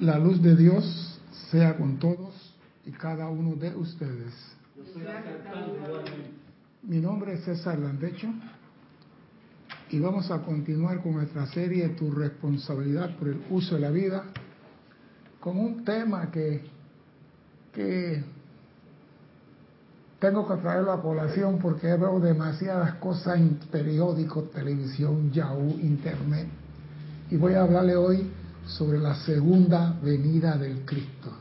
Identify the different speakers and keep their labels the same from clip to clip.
Speaker 1: La luz de Dios sea con todos y cada uno de ustedes. Mi nombre es César Landecho y vamos a continuar con nuestra serie Tu responsabilidad por el uso de la vida con un tema que, que tengo que traerlo a colación porque veo demasiadas cosas en periódicos, televisión, Yahoo, Internet. Y voy a hablarle hoy sobre la segunda venida del Cristo.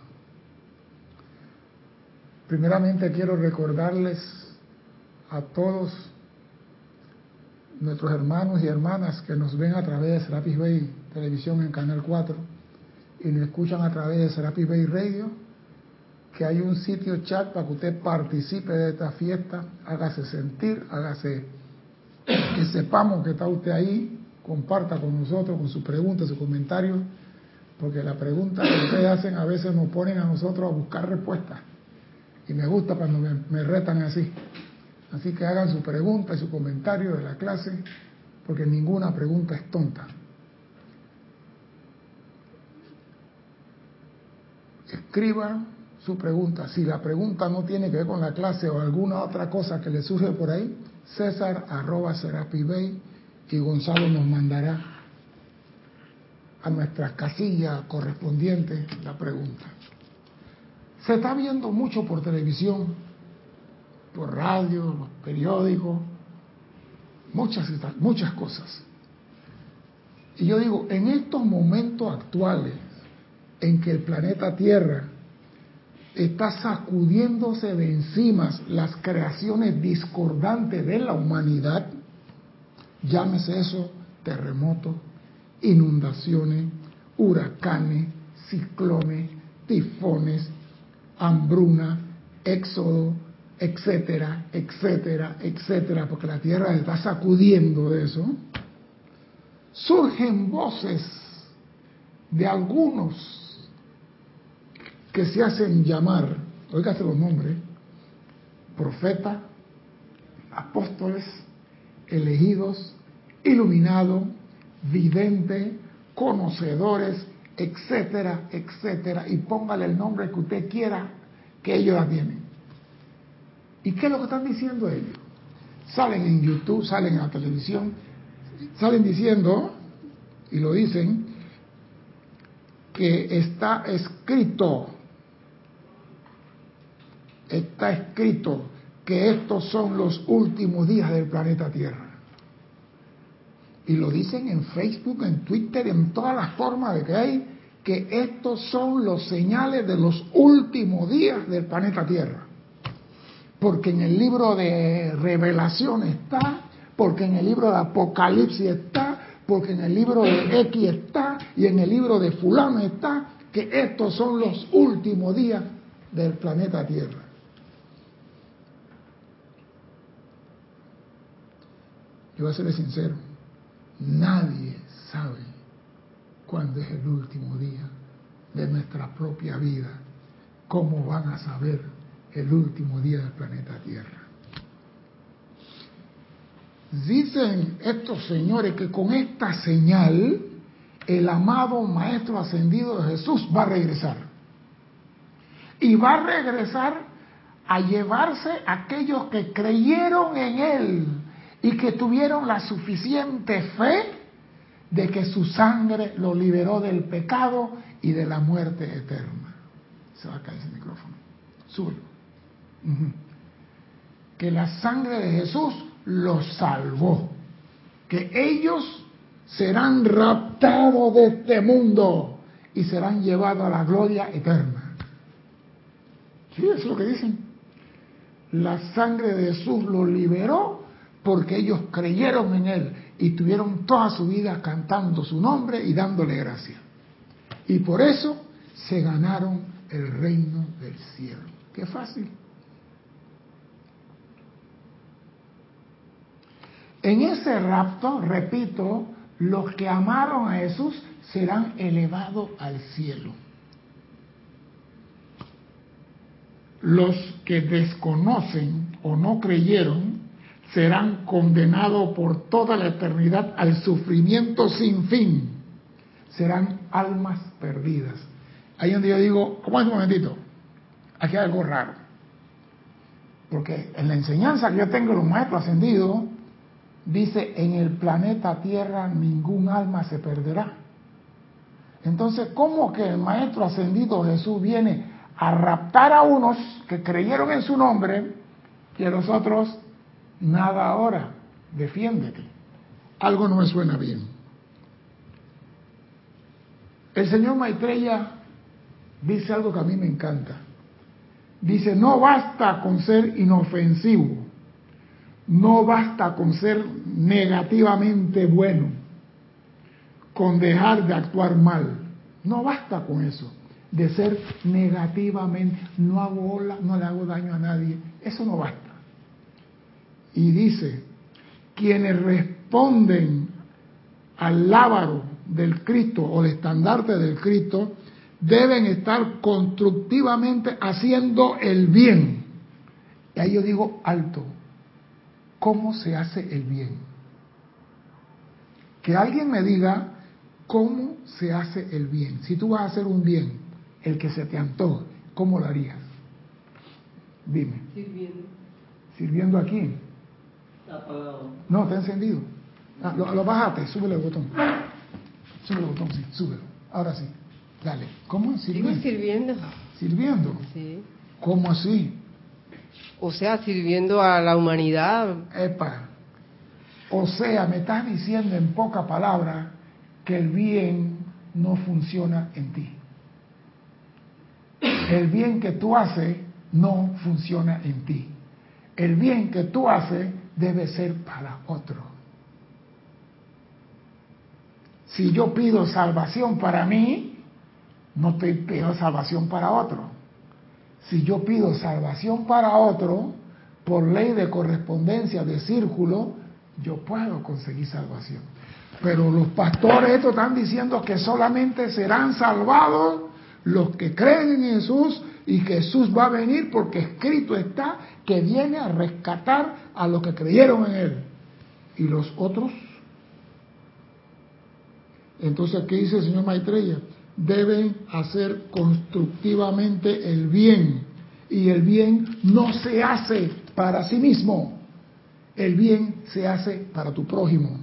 Speaker 1: Primeramente quiero recordarles a todos nuestros hermanos y hermanas que nos ven a través de Serapis Bay Televisión en Canal 4 y nos escuchan a través de Serapis Bay Radio, que hay un sitio chat para que usted participe de esta fiesta, hágase sentir, hágase que sepamos que está usted ahí, comparta con nosotros con sus preguntas, sus comentarios, porque las preguntas que ustedes hacen a veces nos ponen a nosotros a buscar respuestas. Y me gusta cuando me, retan así. Así que hagan su pregunta y su comentario de la clase, porque ninguna pregunta es tonta. Escriban su pregunta. Si la pregunta no tiene que ver con la clase o alguna otra cosa que le surge por ahí, César arroba Bay y Gonzalo nos mandará a nuestras casillas correspondientes la pregunta. Se está viendo mucho por televisión, por radio, los periódicos, muchas, muchas cosas. Y yo digo, en estos momentos actuales en que el planeta Tierra está sacudiéndose de encima las creaciones discordantes de la humanidad, llámese eso terremotos, inundaciones, huracanes, ciclones, tifones, hambruna, éxodo, etcétera, etcétera, etcétera, porque la tierra está sacudiendo de eso, surgen voces de algunos que se hacen llamar, oígase los nombres, profetas, apóstoles, elegidos, iluminados, videntes, conocedores, etcétera, etcétera, y póngale el nombre que usted quiera que ellos la tienen. ¿Y qué es lo que están diciendo ellos? Salen en YouTube, salen en la televisión, salen diciendo, y lo dicen, que está escrito está escrito que estos son los últimos días del planeta Tierra. Y lo dicen en Facebook, en Twitter, en todas las formas de que hay, que estos son los señales de los últimos días del planeta Tierra. Porque en el libro de Revelación está, porque en el libro de Apocalipsis está, porque en el libro de X está, y en el libro de Fulano está, que estos son los últimos días del planeta Tierra. Yo voy a serle sincero, nadie sabe cuándo es el último día de nuestra propia vida. ¿Cómo van a saber el último día del planeta Tierra? Dicen estos señores que con esta señal el amado Maestro Ascendido de Jesús va a regresar. Y va a regresar a llevarse a aquellos que creyeron en Él y que tuvieron la suficiente fe de que su sangre lo liberó del pecado y de la muerte eterna. Se va a caer ese micrófono. Súbelo. Que la sangre de Jesús los salvó. Que ellos serán raptados de este mundo y serán llevados a la gloria eterna. Sí, eso es lo que dicen. La sangre de Jesús los liberó porque ellos creyeron en Él y tuvieron toda su vida cantando su nombre y dándole gracia. Y por eso se ganaron el reino del cielo. Qué fácil. En ese rapto, repito, los que amaron a Jesús serán elevados al cielo. Los que desconocen o no creyeron serán condenados por toda la eternidad al sufrimiento sin fin. Serán almas perdidas. Ahí donde yo digo, un momentito, aquí hay algo raro. Porque en la enseñanza que yo tengo de los maestros ascendidos, dice, en el planeta Tierra ningún alma se perderá. Entonces, ¿cómo que el maestro ascendido Jesús viene a raptar a unos que creyeron en su nombre y a los otros nada ahora? Defiéndete. Algo no me suena bien. El señor Maitreya dice algo que a mí me encanta. Dice, no basta con ser inofensivo, no basta con ser negativamente bueno, con dejar de actuar mal. No basta con eso, de ser negativamente, no hago hola, no le hago daño a nadie. Eso no basta. Y dice, quienes responden al lábaro del Cristo o el estandarte del Cristo, deben estar constructivamente haciendo el bien. Y ahí yo digo alto, ¿cómo se hace el bien? Que alguien me diga cómo se hace el bien. Si tú vas a hacer un bien, el que se te antoja, ¿cómo lo harías? Dime.
Speaker 2: Sirviendo.
Speaker 1: ¿Sirviendo a quién?
Speaker 2: Apagado.
Speaker 1: No, está encendido. Ah, lo, lo bajaste, súbele el botón. Súbele el botón, sí, súbelo. Ahora sí. Dale. ¿Cómo?
Speaker 2: Sirviendo. sirviendo.
Speaker 1: ¿Sirviendo?
Speaker 2: Sí.
Speaker 1: ¿Cómo así?
Speaker 2: O sea, sirviendo a la humanidad.
Speaker 1: Epa. O sea, me estás diciendo en pocas palabras que el bien no funciona en ti. El bien que tú haces no funciona en ti. El bien que tú haces debe ser para otro. Si yo pido salvación para mí, no estoy pidiendo salvación para otro. Si yo pido salvación para otro, por ley de correspondencia de círculo, yo puedo conseguir salvación. Pero los pastores estos están diciendo que solamente serán salvados los que creen en Jesús y Jesús va a venir porque escrito está que viene a rescatar a los que creyeron en Él. ¿Y los otros? Entonces, ¿qué dice el señor Maitreya? Deben hacer constructivamente el bien. Y el bien no se hace para sí mismo. El bien se hace para tu prójimo.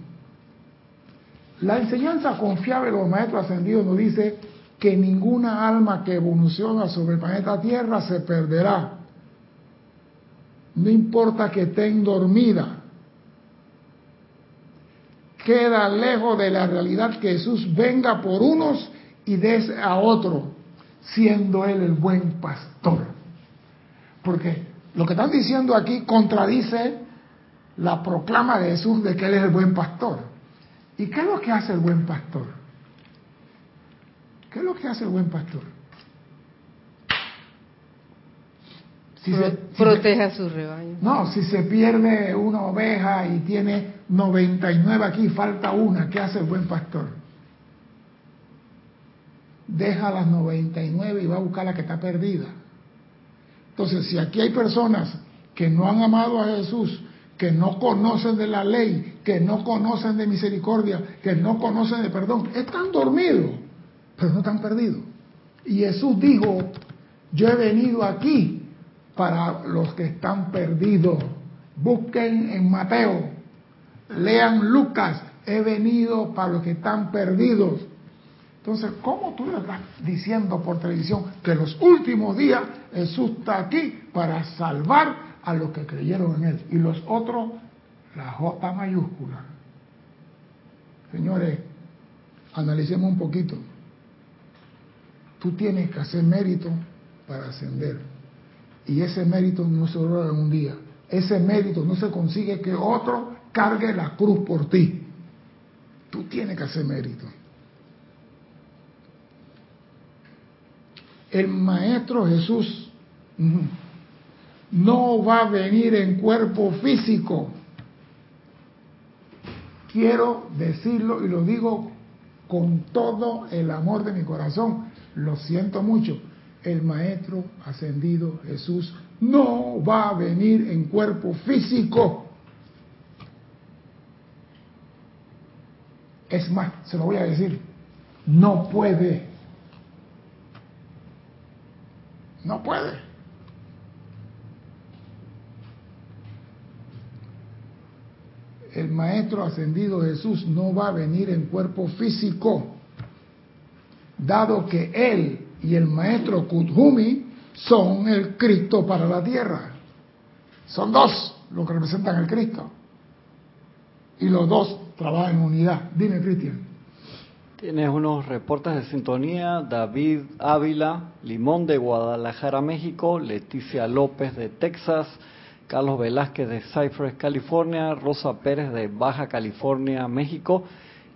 Speaker 1: La enseñanza confiable de los maestros ascendidos nos dice que ninguna alma que evoluciona sobre el planeta Tierra se perderá. No importa que estén dormida. Queda lejos de la realidad que Jesús venga por unos y des a otro, siendo Él el buen pastor. Porque lo que están diciendo aquí contradice la proclama de Jesús de que Él es el buen pastor. ¿Y qué es lo que hace el buen pastor? ¿Qué es lo que hace el buen pastor?
Speaker 2: Si Protege a su rebaño.
Speaker 1: No, si se pierde una oveja y tiene 99 aquí, falta una, ¿qué hace el buen pastor? Deja las 99 y va a buscar la que está perdida. Entonces, si aquí hay personas que no han amado a Jesús, que no conocen de la ley, que no conocen de misericordia, que no conocen de perdón, están dormidos, pero no están perdidos. Y Jesús dijo, yo he venido aquí para los que están perdidos. Busquen en Mateo, lean Lucas, he venido para los que están perdidos. Entonces, ¿cómo tú le estás diciendo por televisión que los últimos días Jesús está aquí para salvar a los que creyeron en Él. Y los otros, la J mayúscula. Señores, analicemos un poquito. Tú tienes que hacer mérito para ascender. Y ese mérito no se logra en un día. Ese mérito no se consigue que otro cargue la cruz por ti. Tú tienes que hacer mérito. El Maestro Jesús no va a venir en cuerpo físico. Quiero decirlo y lo digo con todo el amor de mi corazón. Lo siento mucho. El Maestro ascendido Jesús no va a venir en cuerpo físico. Es más, se lo voy a decir, no puede. No puede. El Maestro Ascendido Jesús no va a venir en cuerpo físico, dado que Él y el Maestro Kuthumi son el Cristo para la tierra. Son dos los que representan al Cristo. Y los dos trabajan en unidad. Dime, Cristian.
Speaker 3: Tienes unos reportes de sintonía, David Ávila, Limón de Guadalajara, México, Leticia López de Texas, Carlos Velázquez de Cypress, California, Rosa Pérez de Baja California, México,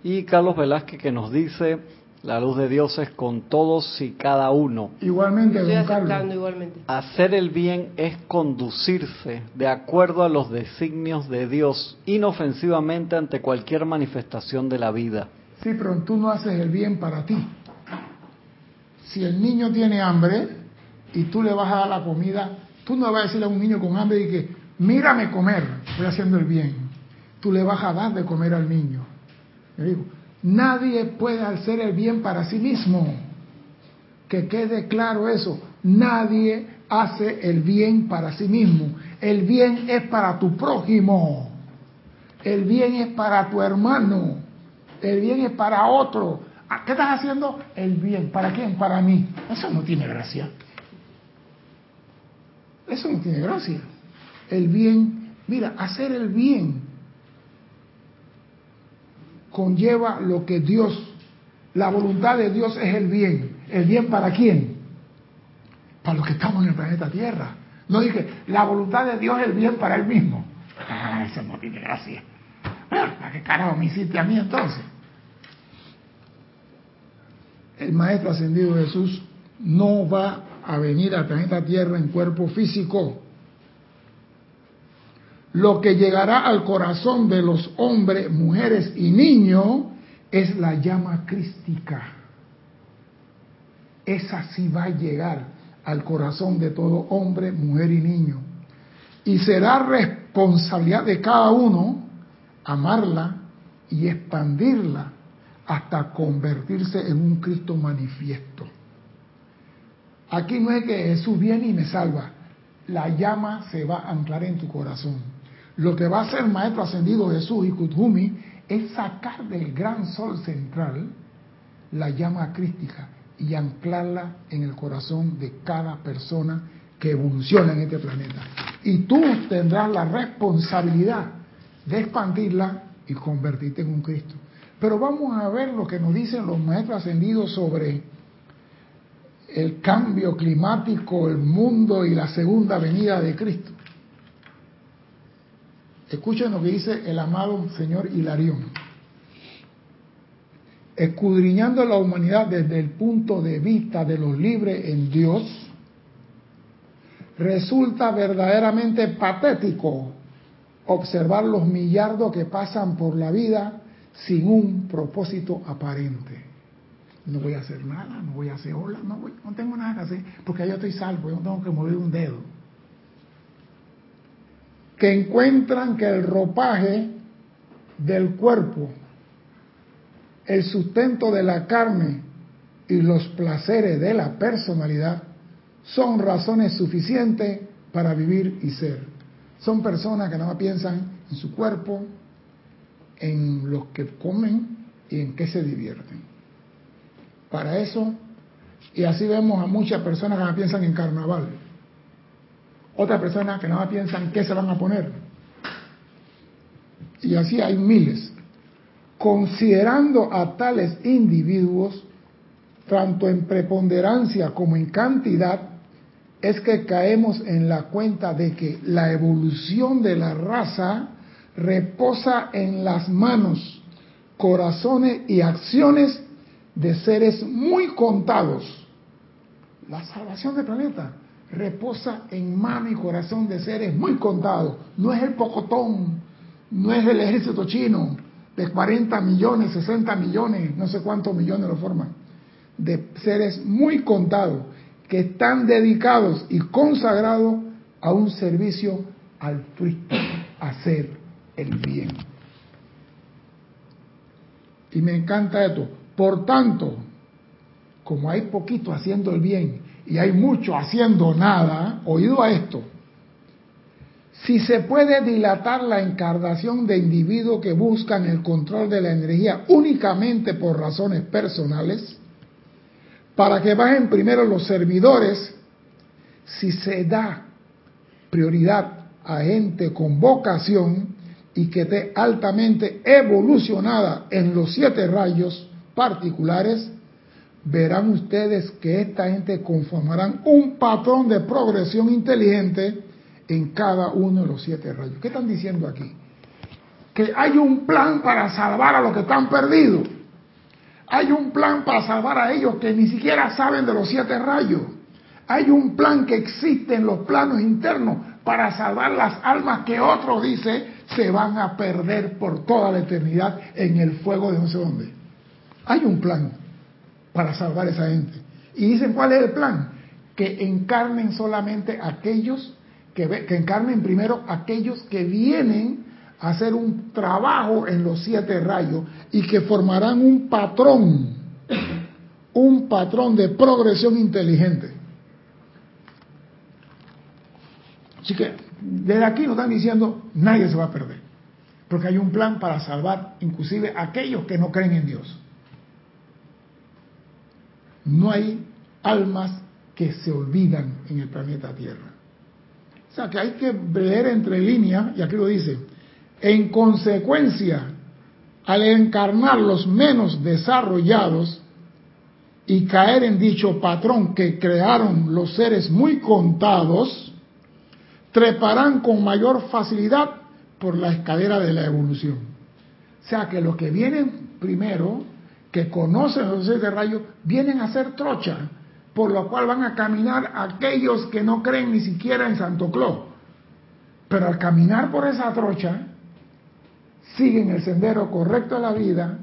Speaker 3: y Carlos Velázquez que nos dice, la luz de Dios es con todos y cada uno.
Speaker 1: Igualmente,
Speaker 2: Estoy
Speaker 1: don
Speaker 2: aceptando
Speaker 1: Carlos.
Speaker 2: igualmente.
Speaker 3: Hacer el bien es conducirse de acuerdo a los designios de Dios, inofensivamente ante cualquier manifestación de la vida.
Speaker 1: Sí, pero tú no haces el bien para ti. Si el niño tiene hambre y tú le vas a dar la comida, tú no vas a decirle a un niño con hambre y que, mírame comer, estoy haciendo el bien. Tú le vas a dar de comer al niño. Le digo, nadie puede hacer el bien para sí mismo. Que quede claro eso. Nadie hace el bien para sí mismo. El bien es para tu prójimo. El bien es para tu hermano. El bien es para otro. ¿A ¿Qué estás haciendo? El bien. ¿Para quién? Para mí. Eso no tiene gracia. Eso no tiene gracia. El bien, mira, hacer el bien conlleva lo que Dios, la voluntad de Dios es el bien. ¿El bien para quién? Para los que estamos en el planeta Tierra. No dije, la voluntad de Dios es el bien para él mismo. Ah, eso no tiene gracia. ¿Para qué carajo me hiciste a mí entonces? El Maestro Ascendido Jesús no va a venir al planeta Tierra en cuerpo físico. Lo que llegará al corazón de los hombres, mujeres y niños es la llama crística. Esa sí va a llegar al corazón de todo hombre, mujer y niño. Y será responsabilidad de cada uno amarla y expandirla hasta convertirse en un Cristo manifiesto. Aquí no es que Jesús viene y me salva, la llama se va a anclar en tu corazón. Lo que va a hacer el Maestro Ascendido Jesús y Kuthumi es sacar del gran sol central la llama crística y anclarla en el corazón de cada persona que evoluciona en este planeta. Y tú tendrás la responsabilidad de expandirla y convertirte en un Cristo. Pero vamos a ver lo que nos dicen los maestros ascendidos sobre el cambio climático, el mundo y la segunda venida de Cristo. Escuchen lo que dice el amado señor Hilarión. Escudriñando la humanidad desde el punto de vista de los libres en Dios, resulta verdaderamente patético observar los millardos que pasan por la vida sin un propósito aparente. No voy a hacer nada, no voy a hacer ola, no, voy, no tengo nada que hacer, porque yo estoy salvo, yo no tengo que mover un dedo. Que encuentran que el ropaje del cuerpo, el sustento de la carne y los placeres de la personalidad son razones suficientes para vivir y ser. Son personas que nada más piensan en su cuerpo, en lo que comen y en qué se divierten. Para eso, y así vemos a muchas personas que piensan en carnaval. Otras personas que nada más piensan qué se van a poner. Y así hay miles. Considerando a tales individuos, tanto en preponderancia como en cantidad, es que caemos en la cuenta de que la evolución de la raza reposa en las manos, corazones y acciones de seres muy contados. La salvación del planeta reposa en mano y corazón de seres muy contados. No es el pocotón, no es el ejército chino de 40 millones, 60 millones, no sé cuántos millones lo forman, de seres muy contados que están dedicados y consagrados a un servicio altruista, a hacer el bien. Y me encanta esto. Por tanto, como hay poquito haciendo el bien y hay mucho haciendo nada, oído a esto, si se puede dilatar la encarnación de individuos que buscan el control de la energía únicamente por razones personales, para que bajen primero los servidores, si se da prioridad a gente con vocación y que esté altamente evolucionada en los siete rayos particulares, verán ustedes que esta gente conformarán un patrón de progresión inteligente en cada uno de los siete rayos. ¿Qué están diciendo aquí? Que hay un plan para salvar a los que están perdidos. Hay un plan para salvar a ellos que ni siquiera saben de los siete rayos. Hay un plan que existe en los planos internos para salvar las almas que otros, dice, se van a perder por toda la eternidad en el fuego de no sé dónde. Hay un plan para salvar a esa gente. Y dicen, ¿cuál es el plan? Que encarnen solamente aquellos que, encarnen primero aquellos que vienen a hacer un trabajo en los siete rayos y que formarán un patrón, un patrón de progresión inteligente. Así que desde aquí nos están diciendo, nadie se va a perder, porque hay un plan para salvar inclusive aquellos que no creen en Dios. No hay almas que se olvidan en el planeta Tierra. O sea que hay que leer entre líneas, y aquí lo dice, en consecuencia, al encarnar los menos desarrollados y caer en dicho patrón que crearon los seres muy contados, treparán con mayor facilidad por la escalera de la evolución. O sea que los que vienen primero, que conocen los seres de rayos, vienen a ser trocha, por lo cual van a caminar aquellos que no creen ni siquiera en Santo Claus. Pero al caminar por esa trocha, siguen el sendero correcto de la vida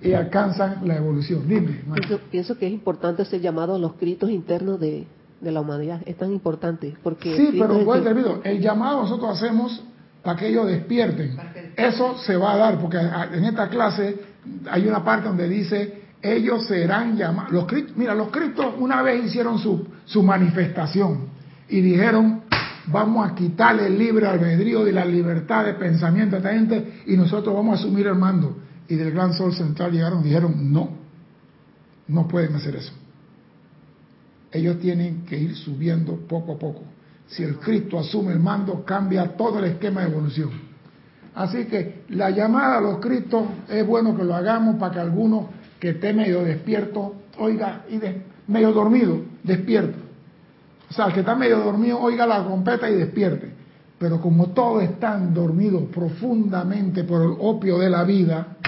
Speaker 1: y alcanzan la evolución. Dime.
Speaker 4: Pienso, que es importante ser llamado a los gritos internos de, la humanidad. Es tan importante porque...
Speaker 1: Sí, pero debido, el llamado nosotros hacemos para que ellos despierten. Eso se va a dar, porque en esta clase hay una parte donde dice ellos serán llamados. Los, mira, los cristos una vez hicieron su, su manifestación y dijeron, vamos a quitarle el libre albedrío de la libertad de pensamiento a esta gente y nosotros vamos a asumir el mando. Y del gran sol central llegaron y dijeron, no, no pueden hacer eso. Ellos tienen que ir subiendo poco a poco. Si el Cristo asume el mando, cambia todo el esquema de evolución. Así que la llamada a los Cristos es bueno que lo hagamos para que algunos que esté medio despierto, oiga, y medio dormido, despierto. O sea, el que está medio dormido, oiga la trompeta y despierte. Pero como todos están dormidos profundamente por el opio de la vida,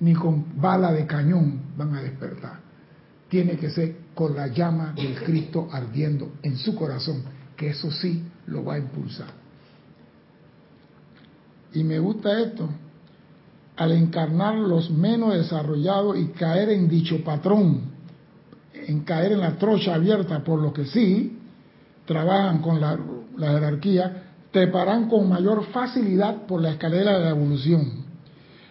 Speaker 1: ni con bala de cañón van a despertar. Tiene que ser con la llama del Cristo ardiendo en su corazón, eso sí lo va a impulsar. Y me gusta esto, al encarnar los menos desarrollados y caer en dicho patrón, en caer en la trocha abierta, por lo que sí, trabajan con la, jerarquía, treparán con mayor facilidad por la escalera de la evolución.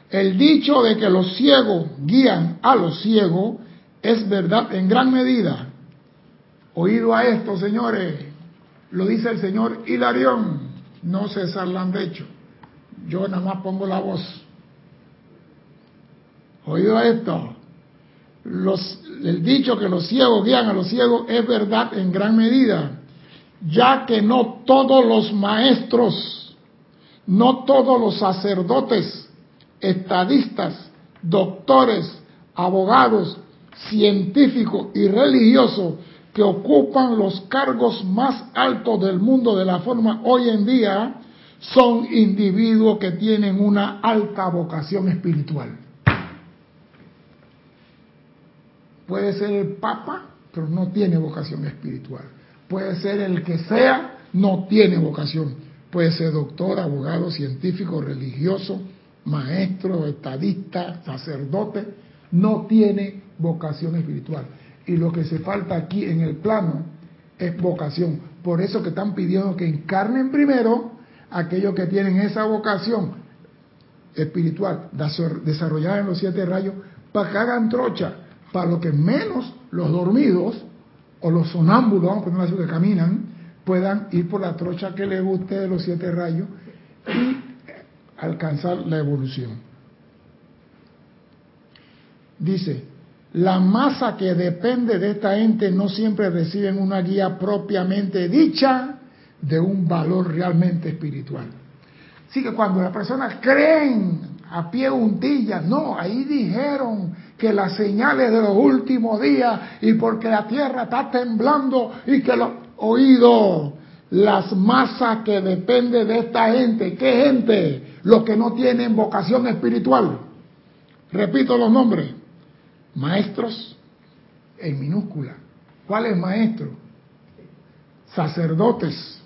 Speaker 1: El dicho de que los ciegos guían a los ciegos es verdad en gran medida. Oído a esto, señores, lo dice el señor Hilarión, no César Landecho. Yo nada más pongo la voz. Oído esto, los, el dicho que los ciegos guían a los ciegos es verdad en gran medida, ya que no todos los maestros, no todos los sacerdotes, estadistas, doctores, abogados, científicos y religiosos que ocupan los cargos más altos del mundo de la forma hoy en día son individuos que tienen una alta vocación espiritual. Puede ser el Papa, pero no tiene vocación espiritual. Puede ser el que sea, no tiene vocación. Puede ser doctor, abogado, científico, religioso, maestro, estadista, sacerdote, no tiene vocación espiritual. Y lo que se falta aquí en el plano es vocación. Por eso que están pidiendo que encarnen primero aquellos que tienen esa vocación espiritual desarrollada en los siete rayos para que hagan trocha, para lo que menos los dormidos o los sonámbulos, vamos a poner así que caminan, puedan ir por la trocha que les guste de los siete rayos y alcanzar la evolución. Dice, la masa que depende de esta ente no siempre reciben una guía propiamente dicha de un valor realmente espiritual. Así que cuando las personas creen a pie juntillas, no, ahí dijeron que las señales de los últimos días y porque la tierra está temblando y que los oídos, las masas que dependen de esta gente, ¿qué gente? Los que no tienen vocación espiritual. Repito los nombres Maestros en minúscula. ¿Cuáles maestros? Sacerdotes,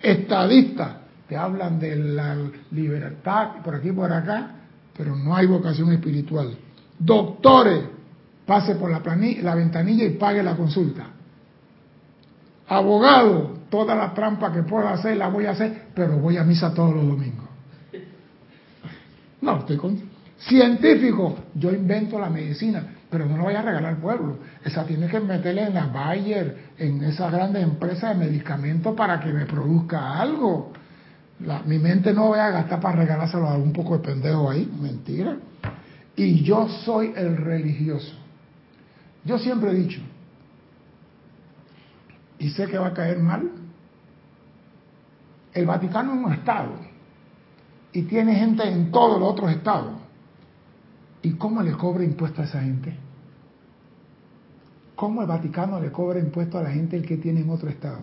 Speaker 1: estadistas, que hablan de la libertad por aquí y por acá, pero no hay vocación espiritual. Doctores, pase por la, la ventanilla y pague la consulta. Abogado, toda la trampa que pueda hacer la voy a hacer, pero voy a misa todos los domingos. No, estoy con Científico, yo invento la medicina, pero no lo voy a regalar al pueblo. Esa tiene que meterle en la Bayer, en esas grandes empresas de medicamentos para que me produzca algo. mi mente no voy a gastar para regalárselo a un poco de pendejo ahí, mentira. Y yo soy el religioso. Yo siempre he dicho, y sé que va a caer mal, el Vaticano es un estado y tiene gente en todos los otros estados ¿Y cómo le cobra impuesto a esa gente? ¿Cómo el Vaticano le cobra impuesto a la gente que tiene en otro estado?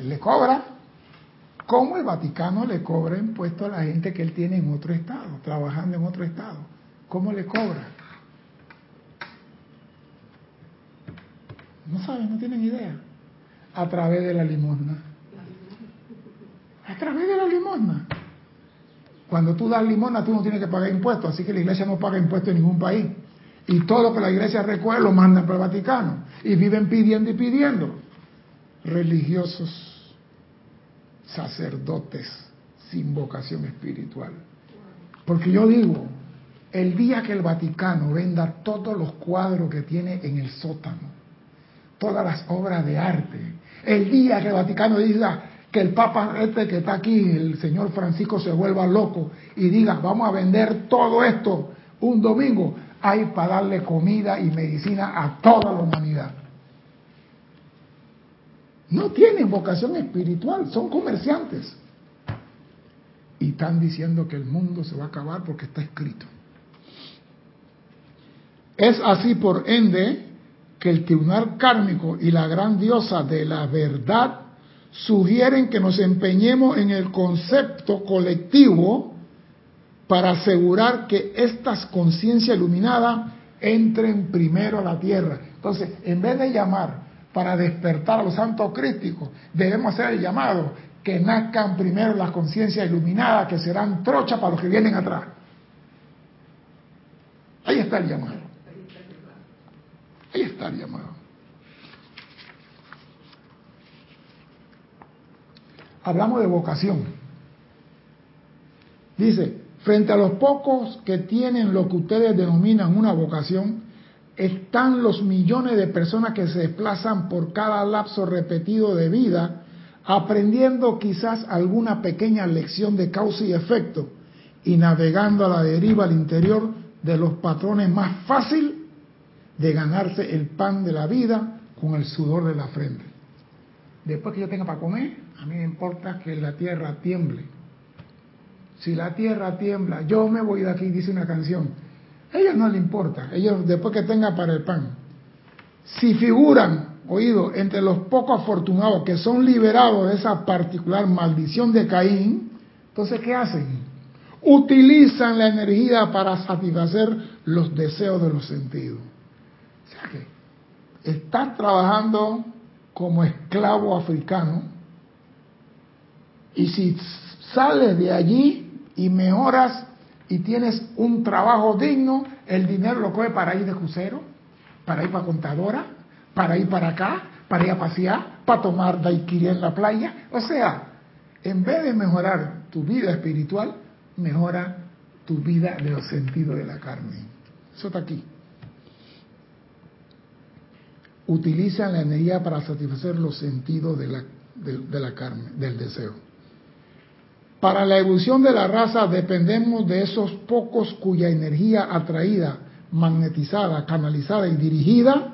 Speaker 1: le cobra. ¿Cómo el Vaticano le cobra impuesto a la gente que él tiene en otro estado, trabajando en otro estado? ¿Cómo le cobra? No saben, no tienen idea. A través de la limosna. A través de la limosna. Cuando tú das limona, tú no tienes que pagar impuestos, así que la iglesia no paga impuestos en ningún país. Y todo lo que la iglesia recuerda lo mandan para el Vaticano. Y viven pidiendo y pidiendo. Religiosos, sacerdotes sin vocación espiritual. Porque yo digo, el día que el Vaticano venda todos los cuadros que tiene en el sótano, todas las obras de arte, el día que el Vaticano diga, que el Papa este que está aquí, el señor Francisco, se vuelva loco y diga, vamos a vender todo esto un domingo, hay para darle comida y medicina a toda la humanidad. No tienen vocación espiritual, son comerciantes. Y están diciendo que el mundo se va a acabar porque está escrito. Es así por ende que el tribunal kármico y la gran diosa de la verdad sugieren que nos empeñemos en el concepto colectivo para asegurar que estas conciencias iluminadas entren primero a la tierra. Entonces, en vez de llamar para despertar a los santos críticos, debemos hacer el llamado que nazcan primero las conciencias iluminadas, que serán trochas para los que vienen atrás. Ahí está el llamado. Ahí está el llamado. Hablamos de vocación. Dice, frente a los pocos que tienen lo que ustedes denominan una vocación, están los millones de personas que se desplazan por cada lapso repetido de vida, aprendiendo quizás alguna pequeña lección de causa y efecto y navegando a la deriva al interior de los patrones más fácil de ganarse el pan de la vida con el sudor de la frente. Después que yo tenga para comer, a mí me importa que la tierra tiemble. Si la tierra tiembla, yo me voy de aquí, dice una canción. A ellos no le importa, ellos después que tenga para el pan. Si figuran, oído, entre los pocos afortunados que son liberados de esa particular maldición de Caín, entonces ¿qué hacen? Utilizan la energía para satisfacer los deseos de los sentidos. O sea que están trabajando como esclavo africano y si sales de allí y mejoras y tienes un trabajo digno, el dinero lo coge para ir de crucero, para ir para contadora, para ir para acá, para ir a pasear, para tomar daiquiri en la playa. O sea, en vez de mejorar tu vida espiritual, mejora tu vida de los sentidos de la carne. Eso está aquí. Utilizan la energía para satisfacer los sentidos de la, de la carne, del deseo. Para la evolución de la raza dependemos de esos pocos cuya energía atraída, magnetizada, canalizada y dirigida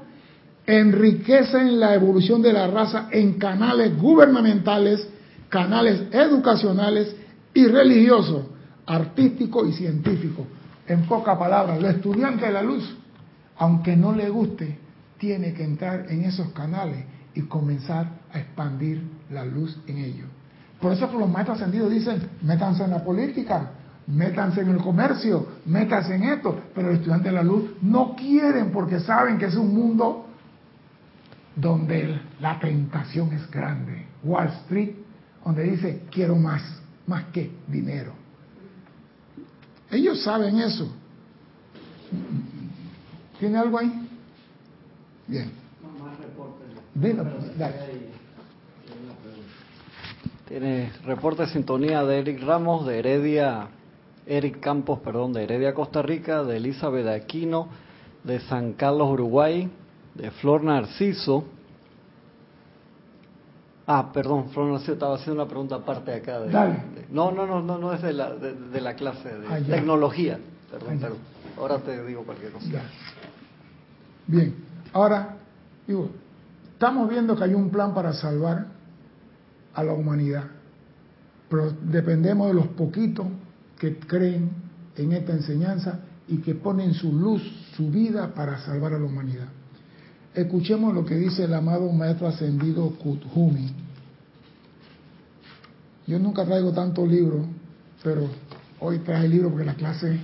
Speaker 1: enriquecen la evolución de la raza en canales gubernamentales, canales educacionales y religiosos, artísticos y científicos. En pocas palabras, el estudiante de la luz, aunque no le guste, tiene que entrar en esos canales y comenzar a expandir la luz en ellos. Por eso los maestros ascendidos dicen, métanse en la política, métanse en el comercio, métanse en esto, pero los estudiantes de la luz no quieren porque saben que es un mundo donde la tentación es grande. Wall Street, donde dice, quiero más, más que dinero. Ellos saben eso. ¿Tiene algo ahí? Bien.
Speaker 3: Tiene reporte de sintonía de Eric Ramos, de Heredia, Eric Campos, perdón, de Heredia, Costa Rica, de Elizabeth Aquino, de San Carlos, Uruguay, de Flor Narciso. Ah, perdón, Flor Narciso estaba haciendo una pregunta aparte acá. De, no, no, no, no, no es de la, de, la clase de ah, tecnología. Perdón, perdón. Ahora te digo cualquier cosa.
Speaker 1: Bien, ahora, digo, estamos viendo que hay un plan para salvar a la humanidad, pero dependemos de los poquitos que creen en esta enseñanza y que ponen su luz, su vida para salvar a la humanidad. Escuchemos lo que dice el amado maestro ascendido Kuthumi. Yo nunca traigo tantos libros, pero hoy traje el libro porque la clase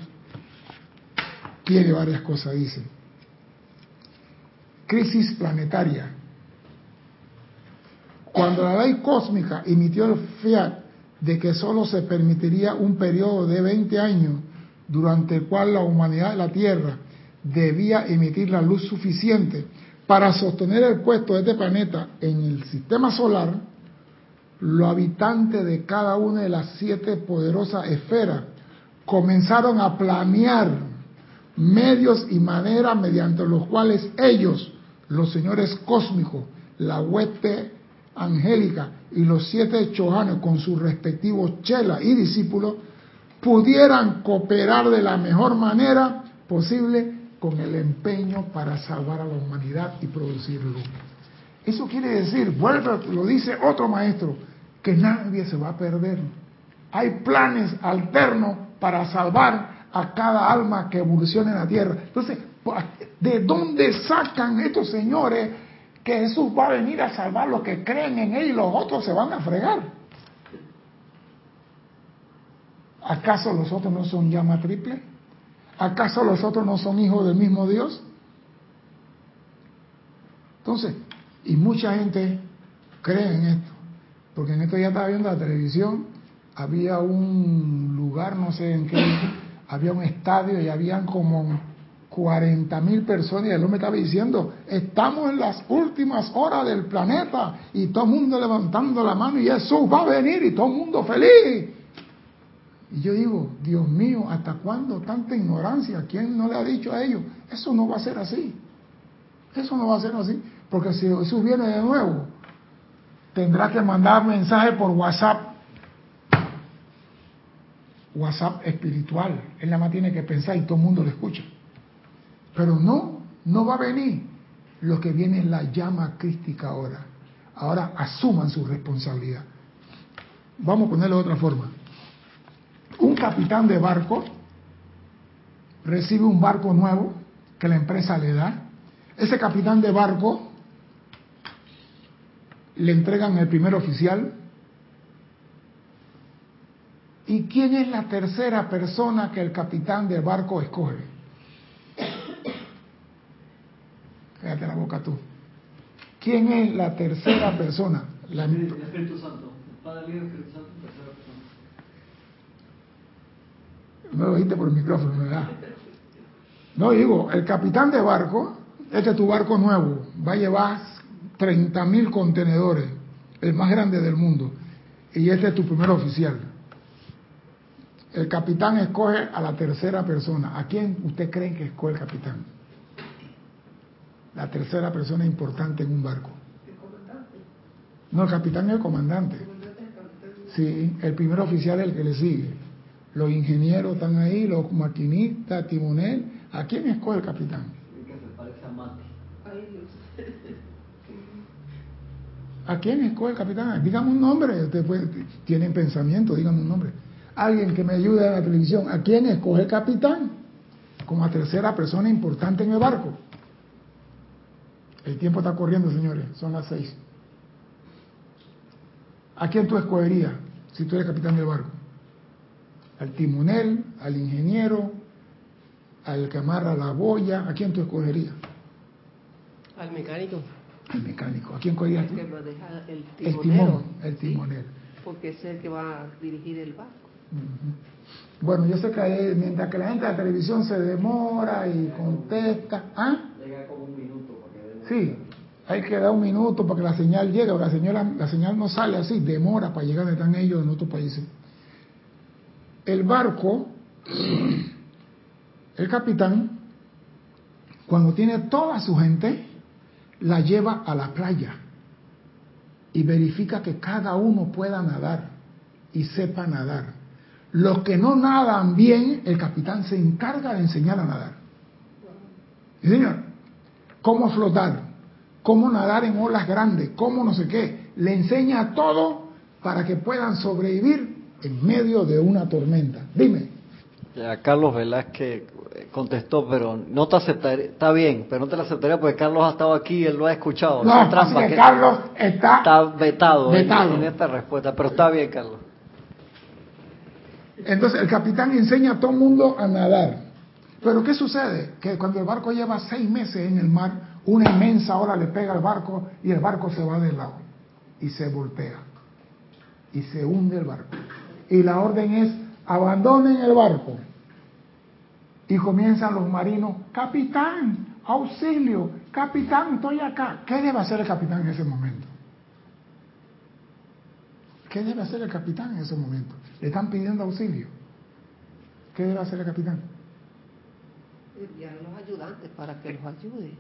Speaker 1: tiene varias cosas, dice. Crisis planetaria. Cuando la ley cósmica emitió el fiat de que solo se permitiría un periodo de 20 años durante el cual la humanidad de la Tierra debía emitir la luz suficiente para sostener el puesto de este planeta en el sistema solar, los habitantes de cada una de las siete poderosas esferas comenzaron a planear medios y maneras mediante los cuales ellos, los señores cósmicos, la hueste angélica y los siete chojanes con sus respectivos chelas y discípulos, pudieran cooperar de la mejor manera posible con el empeño para salvar a la humanidad y producir luz. Eso quiere decir, vuelve, lo dice otro maestro, que nadie se va a perder. Hay planes alternos para salvar a cada alma que evolucione en la tierra. Entonces, ¿de dónde sacan estos señores que Jesús va a venir a salvar los que creen en Él y los otros se van a fregar? ¿Acaso los otros no son llama triple? ¿Acaso los otros no son hijos del mismo Dios? Entonces, y mucha gente cree en esto, porque en esto ya estaba viendo la televisión, había un lugar, no sé en qué, había un estadio y habían como 40 mil personas y el hombre estaba diciendo, estamos en las últimas horas del planeta y todo el mundo levantando la mano y Jesús va a venir y todo el mundo feliz. Y yo digo, Dios mío, ¿hasta cuándo tanta ignorancia? ¿Quién no le ha dicho a ellos? Eso no va a ser así. Eso no va a ser así. Porque si Jesús viene de nuevo, tendrá que mandar mensaje por WhatsApp. WhatsApp espiritual. Él nada más tiene que pensar y todo el mundo lo escucha. Pero no, no va a venir. Lo que viene la llama crística ahora. Ahora asuman su responsabilidad. Vamos a ponerlo de otra forma un capitán de barco recibe un barco nuevo que la empresa le da. Ese capitán de barco le entregan el primer oficial. ¿Y quién es la tercera persona que el capitán de barco escoge? Cállate la boca tú. ¿Quién es la tercera persona?
Speaker 3: La... El Espíritu Santo. El Padre, el Espíritu Santo, tercera persona.
Speaker 1: No lo oíste por el micrófono, ¿verdad? No, digo, el capitán de barco, este es tu barco nuevo, va a llevar 30 mil contenedores, el más grande del mundo, y este es tu primer oficial. El capitán escoge a la tercera persona. ¿A quién usted cree que escoge el capitán? La tercera persona importante en un barco.
Speaker 4: El comandante.
Speaker 1: No, el capitán es el comandante.
Speaker 4: El el.
Speaker 1: Sí, el primer oficial es el que le sigue. Los ingenieros están ahí, los maquinistas, timonel. ¿A quién escoge el capitán?
Speaker 3: Parece a.
Speaker 1: ¿A quién escoge el capitán? Dígame un nombre. Ustedes tienen pensamiento, dígame un nombre. Alguien que me ayude en la televisión. ¿A quién escoge el capitán? Como a tercera persona importante en el barco. El tiempo está corriendo, señores. Son las seis. ¿A quién tú escogerías si tú eres capitán del barco? ¿Al timonel? ¿Al ingeniero? ¿Al que amarra la boya? ¿A quién tú escogerías?
Speaker 4: Al mecánico.
Speaker 1: Al mecánico. ¿A quién escogerías
Speaker 4: El
Speaker 1: tú?
Speaker 4: que maneja el
Speaker 1: timón. El
Speaker 4: Sí,
Speaker 1: timonel.
Speaker 4: porque es el que va a dirigir el barco.
Speaker 1: Bueno, yo sé que mientras que la gente de la televisión se demora y contesta, ¿ah?
Speaker 3: Llega como un minuto para que
Speaker 1: Sí, hay que dar un minuto para que la señal llegue, porque la señal, la señal no sale así, demora para llegar donde están ellos en otros países. El barco, el capitán, cuando tiene toda su gente, la lleva a la playa y verifica que cada uno pueda nadar y sepa nadar. Los que no nadan bien, el capitán se encarga de enseñar a nadar. ¿Sí, señor? Cómo flotar, cómo nadar en olas grandes, cómo no sé qué. Le enseña todo para que puedan sobrevivir en medio de una tormenta. Dime.
Speaker 3: Ya Carlos Velázquez eh, contestó, pero no te aceptaría, está bien, pero no te lo aceptaría porque Carlos ha estado aquí y él lo ha escuchado.
Speaker 1: No,
Speaker 3: trampa
Speaker 1: que
Speaker 3: que
Speaker 1: Carlos está,
Speaker 3: está vetado, en-
Speaker 1: vetado.
Speaker 3: En, esta respuesta, pero está bien, Carlos.
Speaker 1: Entonces el capitán enseña a todo el mundo a nadar. Pero ¿qué sucede? Que cuando el barco lleva seis meses en el mar, una inmensa ola le pega al barco y el barco se va del lado y se voltea y se hunde el barco. Y la orden es abandonen el barco. Y comienzan los marinos, capitán, auxilio, capitán, estoy acá. ¿Qué debe hacer el capitán en ese momento? ¿Qué debe hacer el capitán en ese momento? Le están pidiendo auxilio. ¿Qué debe hacer el capitán?
Speaker 4: Enviar a los ayudantes para que los ayude.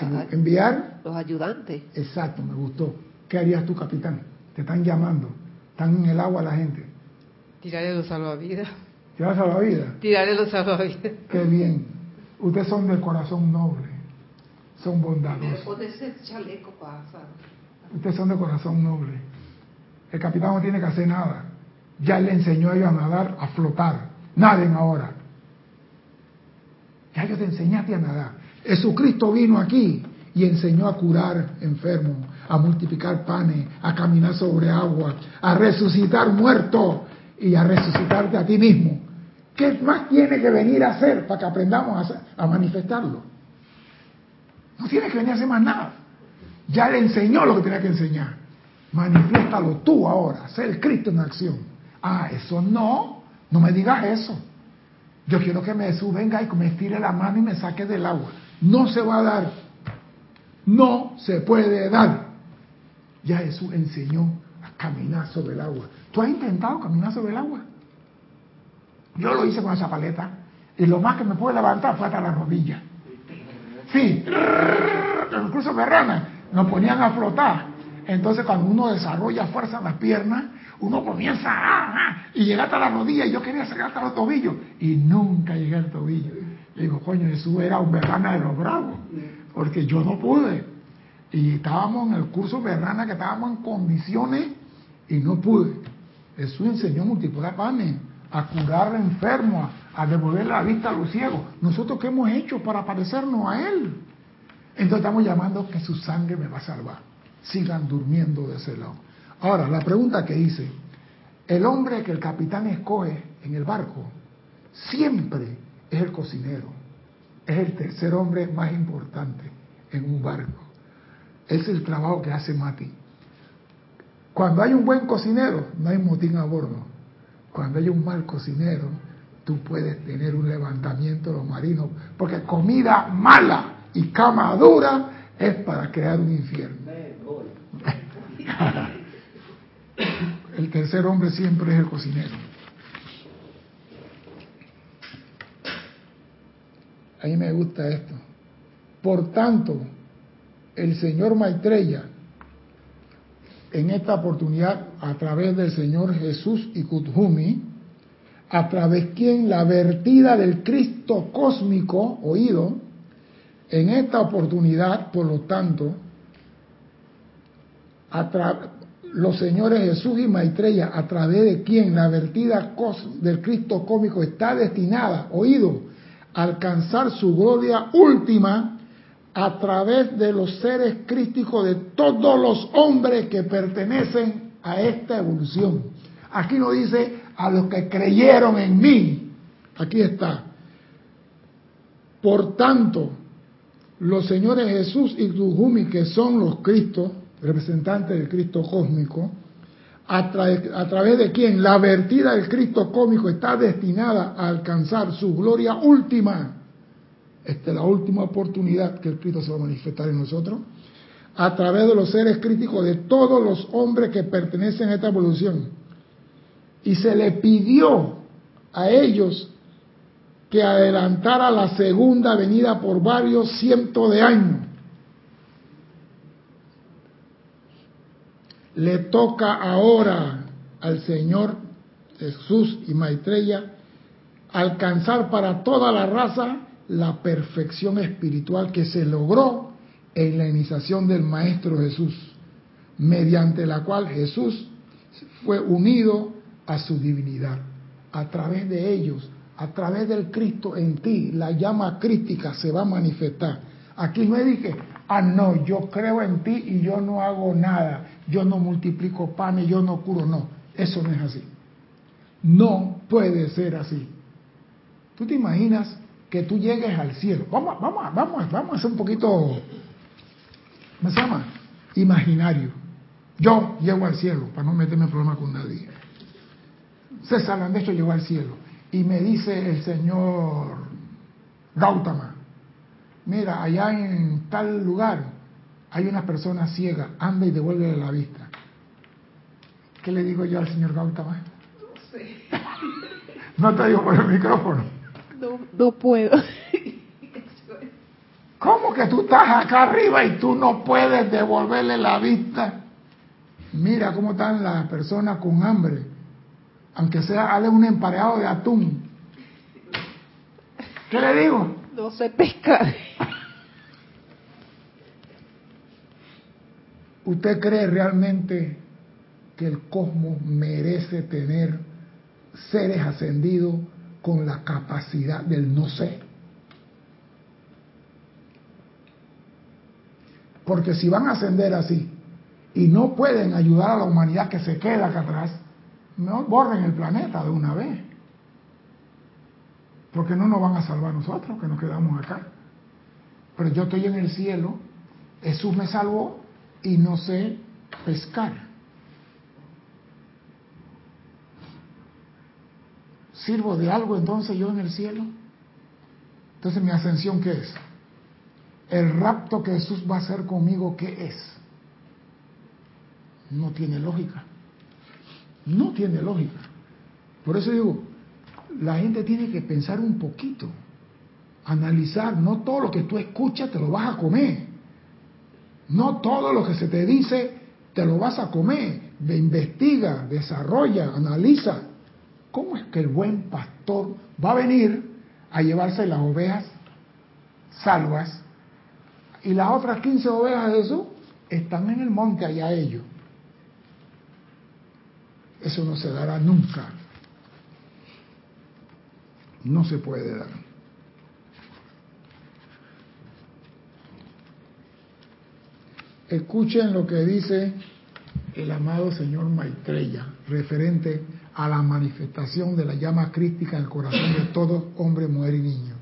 Speaker 1: En- Enviar,
Speaker 4: Los ayudantes.
Speaker 1: exacto, me gustó. ¿Qué harías tú, capitán? Te están llamando, están en el agua la gente.
Speaker 2: Tirarle los salvavidas.
Speaker 1: ¿Te vas a la vida?
Speaker 2: Tirarle los salvavidas.
Speaker 1: Qué bien. Ustedes son de corazón noble, son bondadosos.
Speaker 4: chaleco.
Speaker 1: Ustedes son de corazón noble. El capitán no tiene que hacer nada. Ya le enseñó a ellos a nadar, a flotar. Naden ahora. Ya yo te enseñaste a nadar. Jesucristo vino aquí y enseñó a curar enfermos, a multiplicar panes, a caminar sobre agua, a resucitar muertos y a resucitarte a ti mismo. ¿Qué más tiene que venir a hacer para que aprendamos a, a manifestarlo? No tiene que venir a hacer más nada. Ya le enseñó lo que tenía que enseñar. Manifiéstalo tú ahora, sé el Cristo en acción. Ah, eso no, no me digas eso. Yo quiero que Jesús venga y me estire la mano y me saque del agua. No se va a dar. No se puede dar. Ya Jesús enseñó a caminar sobre el agua. ¿Tú has intentado caminar sobre el agua? Yo lo hice con esa paleta y lo más que me pude levantar fue hasta la rodilla. Sí, incluso berrana, nos ponían a flotar. Entonces cuando uno desarrolla fuerza en las piernas, uno comienza ah, ah, y llega hasta la rodilla y yo quería llegar hasta los tobillos y nunca llegué al tobillo. Le digo, coño, Jesús era un berrana de los bravos, porque yo no pude. Y estábamos en el curso berrana que estábamos en condiciones y no pude. Jesús enseñó a multiplicar panes, a curar enfermos, a, a devolver la vista a los ciegos. ¿Nosotros qué hemos hecho para parecernos a Él? Entonces estamos llamando que su sangre me va a salvar. Sigan durmiendo de ese lado. Ahora, la pregunta que hice, el hombre que el capitán escoge en el barco siempre es el cocinero. Es el tercer hombre más importante en un barco. Es el trabajo que hace Mati. Cuando hay un buen cocinero, no hay motín a bordo. Cuando hay un mal cocinero, tú puedes tener un levantamiento de los marinos, porque comida mala y cama dura es para crear un infierno. el tercer hombre siempre es el cocinero. A mí me gusta esto. Por tanto, el señor Maitreya, en esta oportunidad, a través del señor Jesús Ikutjumi, a través quien la vertida del Cristo cósmico, oído, en esta oportunidad, por lo tanto, a los señores Jesús y Maitreya, a través de quien la vertida del Cristo cósmico está destinada, oído, a alcanzar su gloria última a través de los seres crísticos de todos los hombres que pertenecen a esta evolución. Aquí no dice a los que creyeron en mí. Aquí está. Por tanto, los señores Jesús y Tujumi, que son los Cristos, representantes del Cristo cósmico, a, través de quien la vertida del Cristo cósmico está destinada a alcanzar su gloria última. Esta es la última oportunidad que el Cristo se va a manifestar en nosotros. A través de los seres críticos de todos los hombres que pertenecen a esta evolución. Y se le pidió a ellos que adelantara la segunda venida por varios cientos de años le toca ahora al Señor Jesús y Maitreya alcanzar para toda la raza la perfección espiritual que se logró en la iniciación del Maestro Jesús, mediante la cual Jesús fue unido a su divinidad. A través de ellos, a través del Cristo en ti, la llama crítica se va a manifestar. Aquí no dije, ah, no, yo creo en ti y yo no hago nada yo no multiplico panes, yo no curo, no. Eso no es así. No puede ser así. ¿Tú te imaginas que tú llegues al cielo? Vamos, vamos, vamos, vamos a hacer un poquito, ¿cómo se llama? Imaginario. Yo llego al cielo, para no meterme en problemas con nadie. César hecho llegó al cielo y me dice el señor Gautama, mira, allá en tal lugar hay una persona ciega, anda y devuelve la vista. ¿Qué le digo yo al señor Gautama?
Speaker 2: No sé.
Speaker 1: no te digo por el micrófono.
Speaker 2: No, no puedo.
Speaker 1: ¿Cómo que tú estás acá arriba y tú no puedes devolverle la vista? Mira cómo están las personas con hambre. Aunque sea, hale un empareado de atún. ¿Qué le digo?
Speaker 2: No sé.
Speaker 1: ¿Usted cree realmente que el cosmos merece tener seres ascendidos con la capacidad del no sé? Porque si van a ascender así y no pueden ayudar a la humanidad que se queda acá atrás, no borren el planeta de una vez. Porque no nos van a salvar nosotros que nos quedamos acá. Pero yo estoy en el cielo, Jesús me salvó y no sé pescar. ¿Sirvo de algo entonces yo en el cielo? Entonces mi ascensión, ¿qué es? El rapto que Jesús va a hacer conmigo, ¿qué es? No tiene lógica. No tiene lógica. Por eso digo, la gente tiene que pensar un poquito, analizar, no todo lo que tú escuchas te lo vas a comer. No todo lo que se te dice te lo vas a comer. investiga, desarrolla, analiza. ¿Cómo es que el buen pastor va a venir a llevarse las ovejas salvas y las otras 15 ovejas de Jesús están en el monte allá ellos? Eso no se dará nunca. No se puede dar. Escuchen lo que dice el amado señor Maitreya, referente a la manifestación de la llama crística en el corazón de todo hombre, mujer y niño.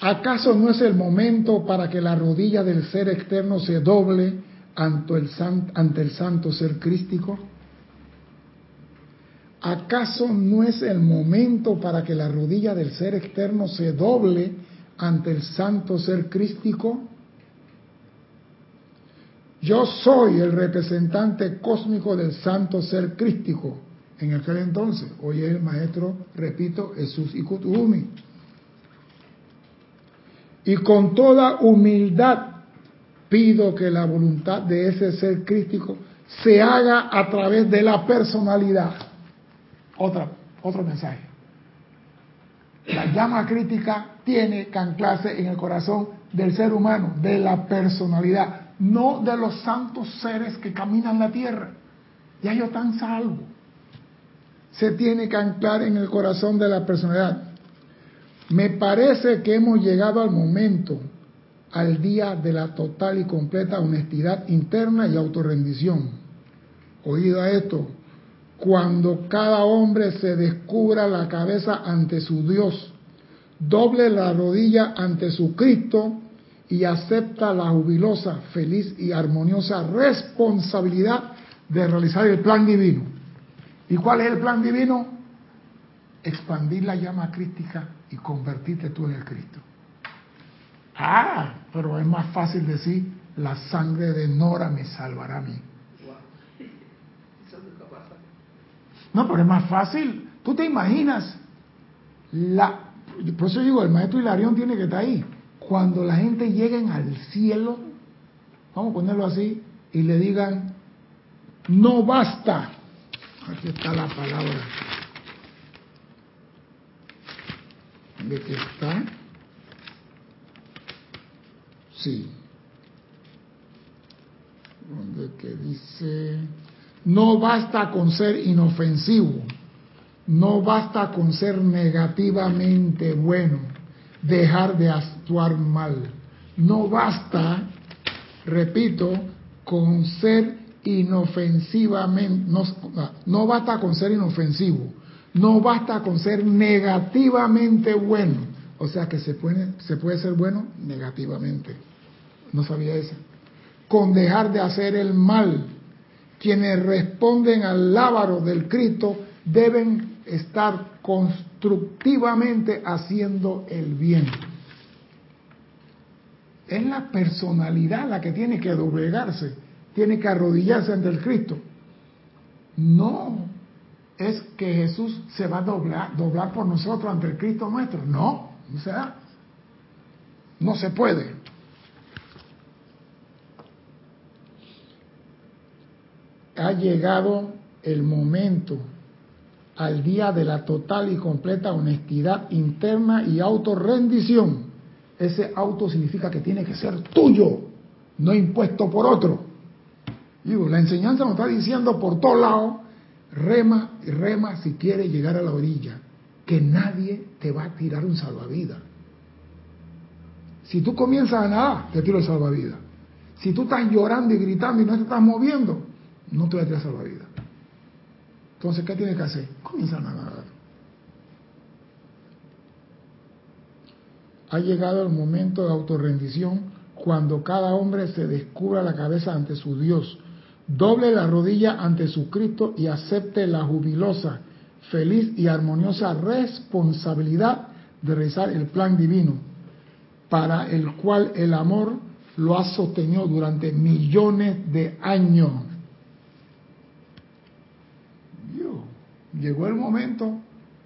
Speaker 1: ¿Acaso no es el momento para que la rodilla del ser externo se doble ante el, ante el santo ser crístico? ¿Acaso no es el momento para que la rodilla del ser externo se doble ante el santo ser crístico? Yo soy el representante cósmico del santo ser crístico en aquel entonces. Hoy es el maestro, repito, Jesús Ikutumi. Y con toda humildad pido que la voluntad de ese ser crítico se haga a través de la personalidad. Otro mensaje. La llama crítica tiene que anclarse en el corazón del ser humano, de la personalidad, no de los santos seres que caminan la tierra. Ya ellos están salvos. Se tiene que anclar en el corazón de la personalidad. Me parece que hemos llegado al momento, al día de la total y completa honestidad interna y autorrendición. Oído a esto, cuando cada hombre se descubra la cabeza ante su Dios, doble la rodilla ante su Cristo y acepta la jubilosa, feliz y armoniosa responsabilidad de realizar el plan divino. ¿Y cuál es el plan divino? Expandir la llama crítica y convertirte tú en el Cristo. Ah, pero es más fácil decir, la sangre de Nora me salvará a mí. No, pero es más fácil. Tú te imaginas. Por eso digo, el maestro Hilarión tiene que estar ahí. Cuando la gente llegue al cielo, vamos a ponerlo así, y le digan, no basta. Aquí está la palabra. ¿De qué está? Sí. Donde que dice, no basta con ser inofensivo, no basta con ser negativamente bueno, dejar de actuar mal. No basta, repito, con ser inofensivamente, no, no basta con ser inofensivo, no basta con ser negativamente bueno. O sea que se puede, se puede ser bueno negativamente. No sabía eso. Con dejar de hacer el mal. Quienes responden al lábaro del Cristo deben estar constructivamente haciendo el bien. Es la personalidad la que tiene que doblegarse, tiene que arrodillarse ante el Cristo. No es que Jesús se va a doblar, por nosotros ante el Cristo nuestro. No, no se da. No se puede. Ha llegado el momento al día de la total y completa honestidad interna y autorrendición. Ese auto significa que tiene que ser tuyo, no impuesto por otro. La enseñanza nos está diciendo por todos lados, rema y rema si quieres llegar a la orilla, que nadie te va a tirar un salvavidas. Si tú comienzas a nadar, te tiro el salvavidas. Si tú estás llorando y gritando y no te estás moviendo, no te voy a tirar salvavidas. Entonces, ¿qué tienes que hacer? Comienza a nadar. Ha llegado el momento de autorrendición cuando cada hombre se descubra la cabeza ante su Dios, doble la rodilla ante su Cristo y acepte la jubilosa, feliz y armoniosa responsabilidad de realizar el plan divino, para el cual el amor lo ha sostenido durante millones de años. Llegó el momento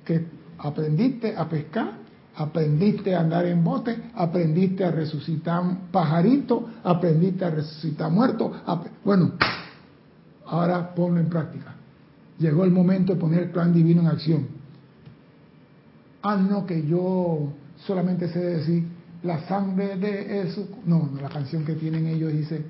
Speaker 1: que aprendiste a pescar, aprendiste a andar en bote, aprendiste a resucitar pajarito, aprendiste a resucitar muerto. Bueno, ahora ponlo en práctica. Llegó el momento de poner el plan divino en acción. Ah, no, que yo solamente sé decir la sangre de eso. No, la canción que tienen ellos dice,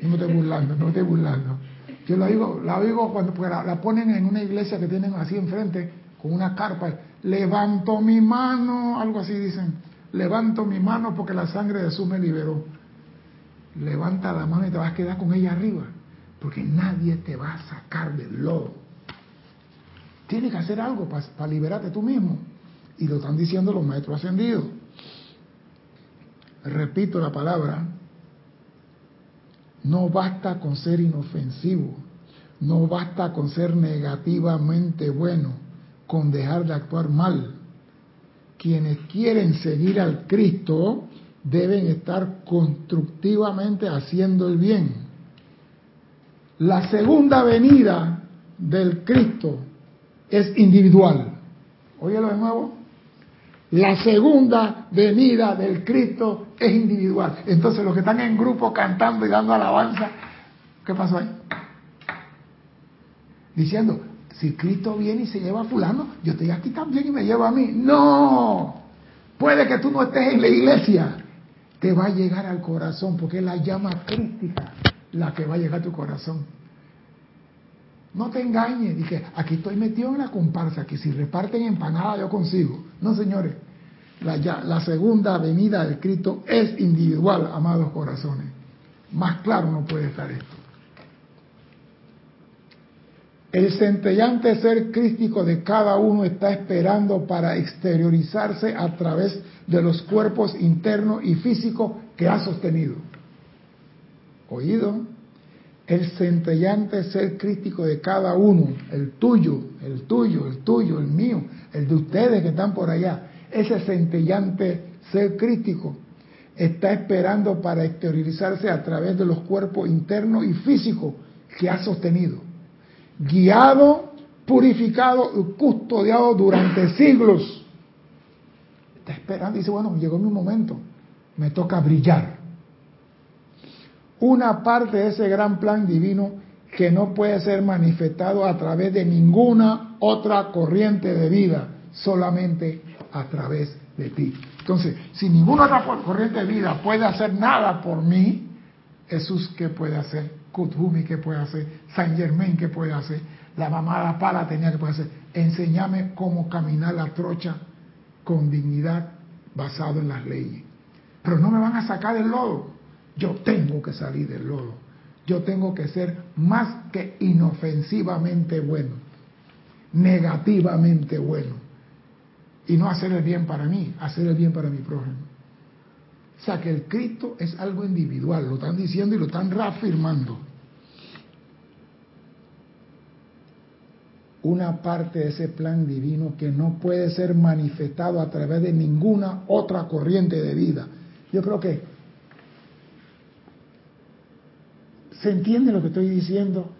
Speaker 1: no te burlando, no te burlando. Yo la digo, la oigo cuando la, ponen en una iglesia que tienen así enfrente, con una carpa. Levanto mi mano, algo así dicen. Levanto mi mano porque la sangre de Jesús me liberó. Levanta la mano y te vas a quedar con ella arriba. Porque nadie te va a sacar del lodo. Tienes que hacer algo para liberarte tú mismo. Y lo están diciendo los maestros ascendidos. Repito la palabra, no basta con ser inofensivo, no basta con ser negativamente bueno, con dejar de actuar mal. Quienes quieren seguir al Cristo deben estar constructivamente haciendo el bien. La segunda venida del Cristo es individual. Óyelo de nuevo. La segunda venida del Cristo es individual. Entonces los que están en grupo cantando y dando alabanza, ¿qué pasó ahí? Diciendo, si Cristo viene y se lleva a fulano, yo estoy aquí también y me lleva a mí. No, puede que tú no estés en la iglesia, te va a llegar al corazón, porque es la llama crítica la que va a llegar a tu corazón. No te engañes, dije, aquí estoy metido en la comparsa, que si reparten empanada yo consigo. No, señores, la, la segunda venida de Cristo es individual, amados corazones. Más claro no puede estar esto. El centellante ser crístico de cada uno está esperando para exteriorizarse a través de los cuerpos internos y físicos que ha sostenido. ¿Oído? El centellante ser crítico de cada uno, el tuyo, el tuyo, el tuyo, el mío, el de ustedes que están por allá, ese centellante ser crítico está esperando para exteriorizarse a través de los cuerpos internos y físicos que ha sostenido guiado, purificado y custodiado durante siglos. Está esperando y dice, bueno, llegó mi momento, me toca brillar. Una parte de ese gran plan divino que no puede ser manifestado a través de ninguna otra corriente de vida, solamente a través de ti. Entonces, si ninguna otra corriente de vida puede hacer nada por mí, Jesús, ¿qué puede hacer? Kuthumi, ¿qué puede hacer? Saint Germain, ¿qué puede hacer? La mamada para tenía que hacer. Enséñame cómo caminar la trocha con dignidad basado en las leyes. Pero no me van a sacar del lodo. Yo tengo que salir del lodo. Yo tengo que ser más que inofensivamente bueno, negativamente bueno. Y no hacer el bien para mí, hacer el bien para mi prójimo. O sea que el Cristo es algo individual, lo están diciendo y lo están reafirmando. Una parte de ese plan divino que no puede ser manifestado a través de ninguna otra corriente de vida. Yo creo que se entiende lo que estoy diciendo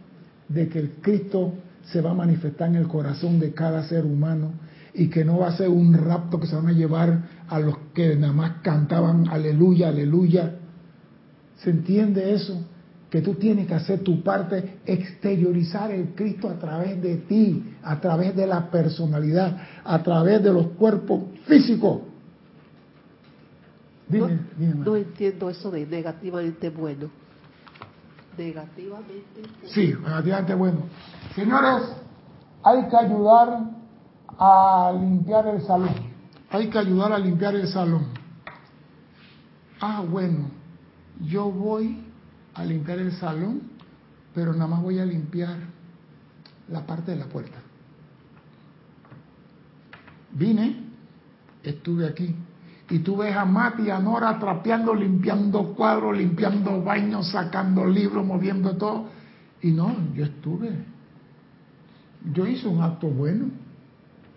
Speaker 1: de que el Cristo se va a manifestar en el corazón de cada ser humano y que no va a ser un rapto que se van a llevar a los que nada más cantaban aleluya, aleluya. ¿Se entiende eso? Que tú tienes que hacer tu parte, exteriorizar el Cristo a través de ti, a través de la personalidad, a través de los cuerpos físicos.
Speaker 4: Dime, no, no entiendo eso de negativamente bueno. Negativamente.
Speaker 1: Sí, negativamente bueno. Señores, hay que ayudar a limpiar el salón. Hay que ayudar a limpiar el salón. Ah, bueno, yo voy a limpiar el salón, pero nada más voy a limpiar la parte de la puerta. Vine, estuve aquí, y tú ves a Mati y a Nora trapeando, limpiando cuadros, limpiando baños, sacando libros, moviendo todo. Y no, yo estuve. Yo hice un acto bueno.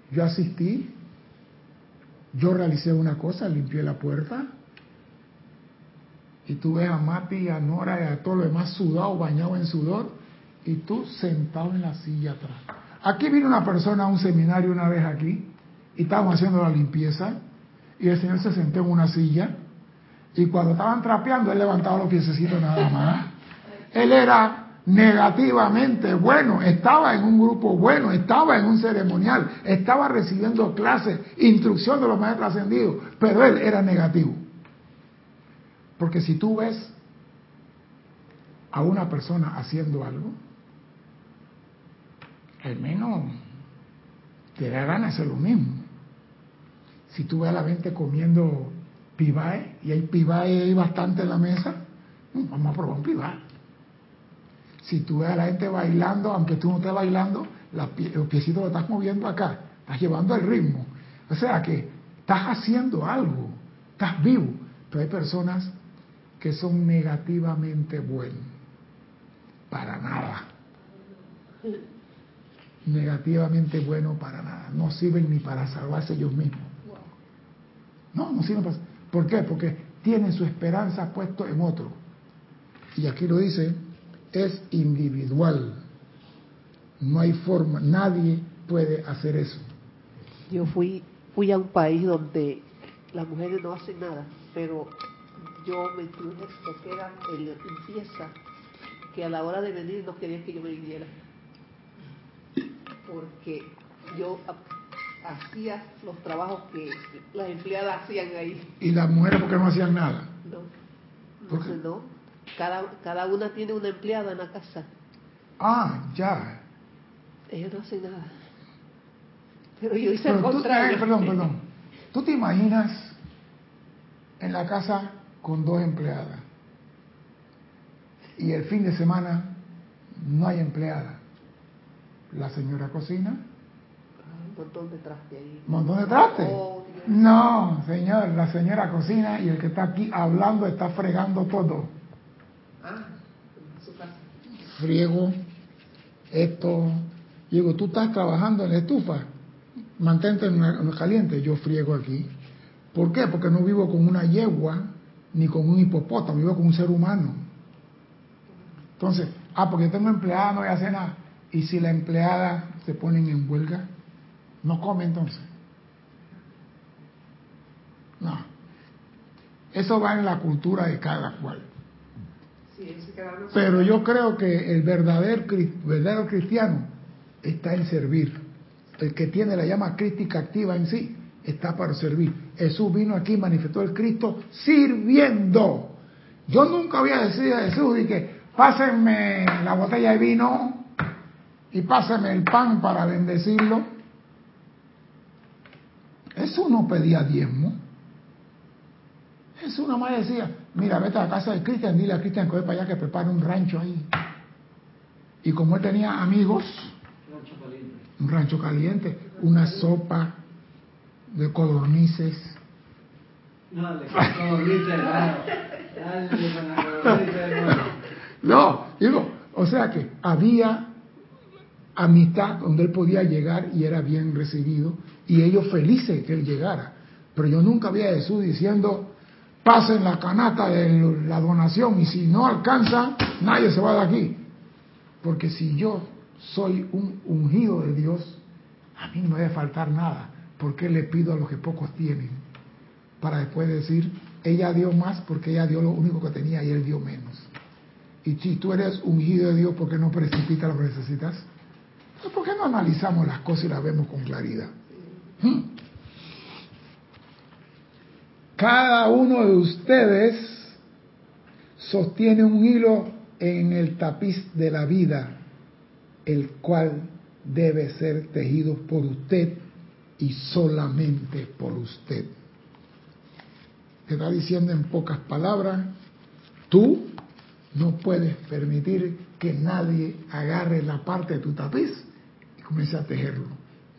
Speaker 1: Yo asistí, yo realicé una cosa, limpié la puerta, y tú ves a Mati, a Nora y a todo lo demás sudado, bañado en sudor, y tú sentado en la silla atrás. Aquí vino una persona a un seminario una vez aquí, y estábamos haciendo la limpieza, y el Señor se sentó en una silla, y cuando estaban trapeando, él levantaba los piececitos nada más. Él era negativamente bueno, estaba en un grupo bueno, estaba en un ceremonial, estaba recibiendo clases, instrucción de los maestros ascendidos, pero él era negativo. Porque si tú ves a una persona haciendo algo, al menos te da ganas de hacer lo mismo. Si tú ves a la gente comiendo pibae, y hay pibae ahí bastante en la mesa, vamos a probar un pibae. Si tú ves a la gente bailando, aunque tú no estés bailando, los piecitos lo estás moviendo acá, estás llevando el ritmo. O sea que estás haciendo algo, estás vivo. Pero hay personas que son negativamente buenos. Para nada. Negativamente buenos para nada. No sirven ni para salvarse ellos mismos. No, no sirven para... ¿Por qué? Porque tienen su esperanza puesto en otro. Y aquí lo dice, es individual. No hay forma, nadie puede hacer eso.
Speaker 4: Yo fui fui a un país donde las mujeres no hacen nada, pero yo me incluye lo que era el limpieza, que a la hora de venir no querían que yo me viniera. Porque yo hacía los trabajos que las empleadas hacían ahí.
Speaker 1: ¿Y las mujeres por qué no hacían nada?
Speaker 4: No, entonces no. Cada, cada una tiene una empleada en la casa.
Speaker 1: Ah, ya.
Speaker 4: Ellos no hacen nada. Pero yo hice el contrario.
Speaker 1: Eh, perdón, perdón. ¿Tú te imaginas en la casa con dos empleadas y el fin de semana no hay empleada? La señora cocina.
Speaker 4: Montón de traste ahí.
Speaker 1: ¿Un montón de traste?
Speaker 4: Oh,
Speaker 1: no, señor, la señora cocina y el que está aquí hablando está fregando todo.
Speaker 4: Ah, en su casa.
Speaker 1: Friego, esto. Digo, tú estás trabajando en la estufa mantente en, en caliente, yo friego aquí. ¿Por qué? Porque no vivo con una yegua ni con un hipopótamo, vivo con un ser humano. Entonces, ah, porque tengo empleada, no voy a hacer nada. Y si la empleada se ponen en huelga, no come entonces. No. Eso va en la cultura de cada cual. Pero yo creo que el verdadero, verdadero cristiano está en servir el que tiene la llama crítica activa en sí, está para servir. Jesús vino aquí, manifestó el Cristo sirviendo. Yo nunca había decidido a Jesús y que pásenme la botella de vino y pásenme el pan para bendecirlo. Eso no pedía diezmo. Jesús nada más decía, mira, vete a la casa de Cristian, dile a Cristian que voy para allá que prepare un rancho ahí. Y como él tenía amigos, un rancho caliente, una sopa de codornices. No, digo, o sea que había amistad donde él podía llegar y era bien recibido y ellos felices que él llegara. Pero yo nunca vi a Jesús diciendo, pasen la canasta de la donación y si no alcanza, nadie se va de aquí. Porque si yo soy un ungido de Dios, a mí no me debe faltar nada, porque le pido a los que pocos tienen, para después decir, ella dio más porque ella dio lo único que tenía y él dio menos. Y si tú eres ungido de Dios, ¿por qué no precipitas lo que necesitas? Pues, ¿Por qué no analizamos las cosas y las vemos con claridad? Hmm. Cada uno de ustedes sostiene un hilo en el tapiz de la vida el cual debe ser tejido por usted y solamente por usted. Te está diciendo en pocas palabras, tú no puedes permitir que nadie agarre la parte de tu tapiz y comience a tejerlo.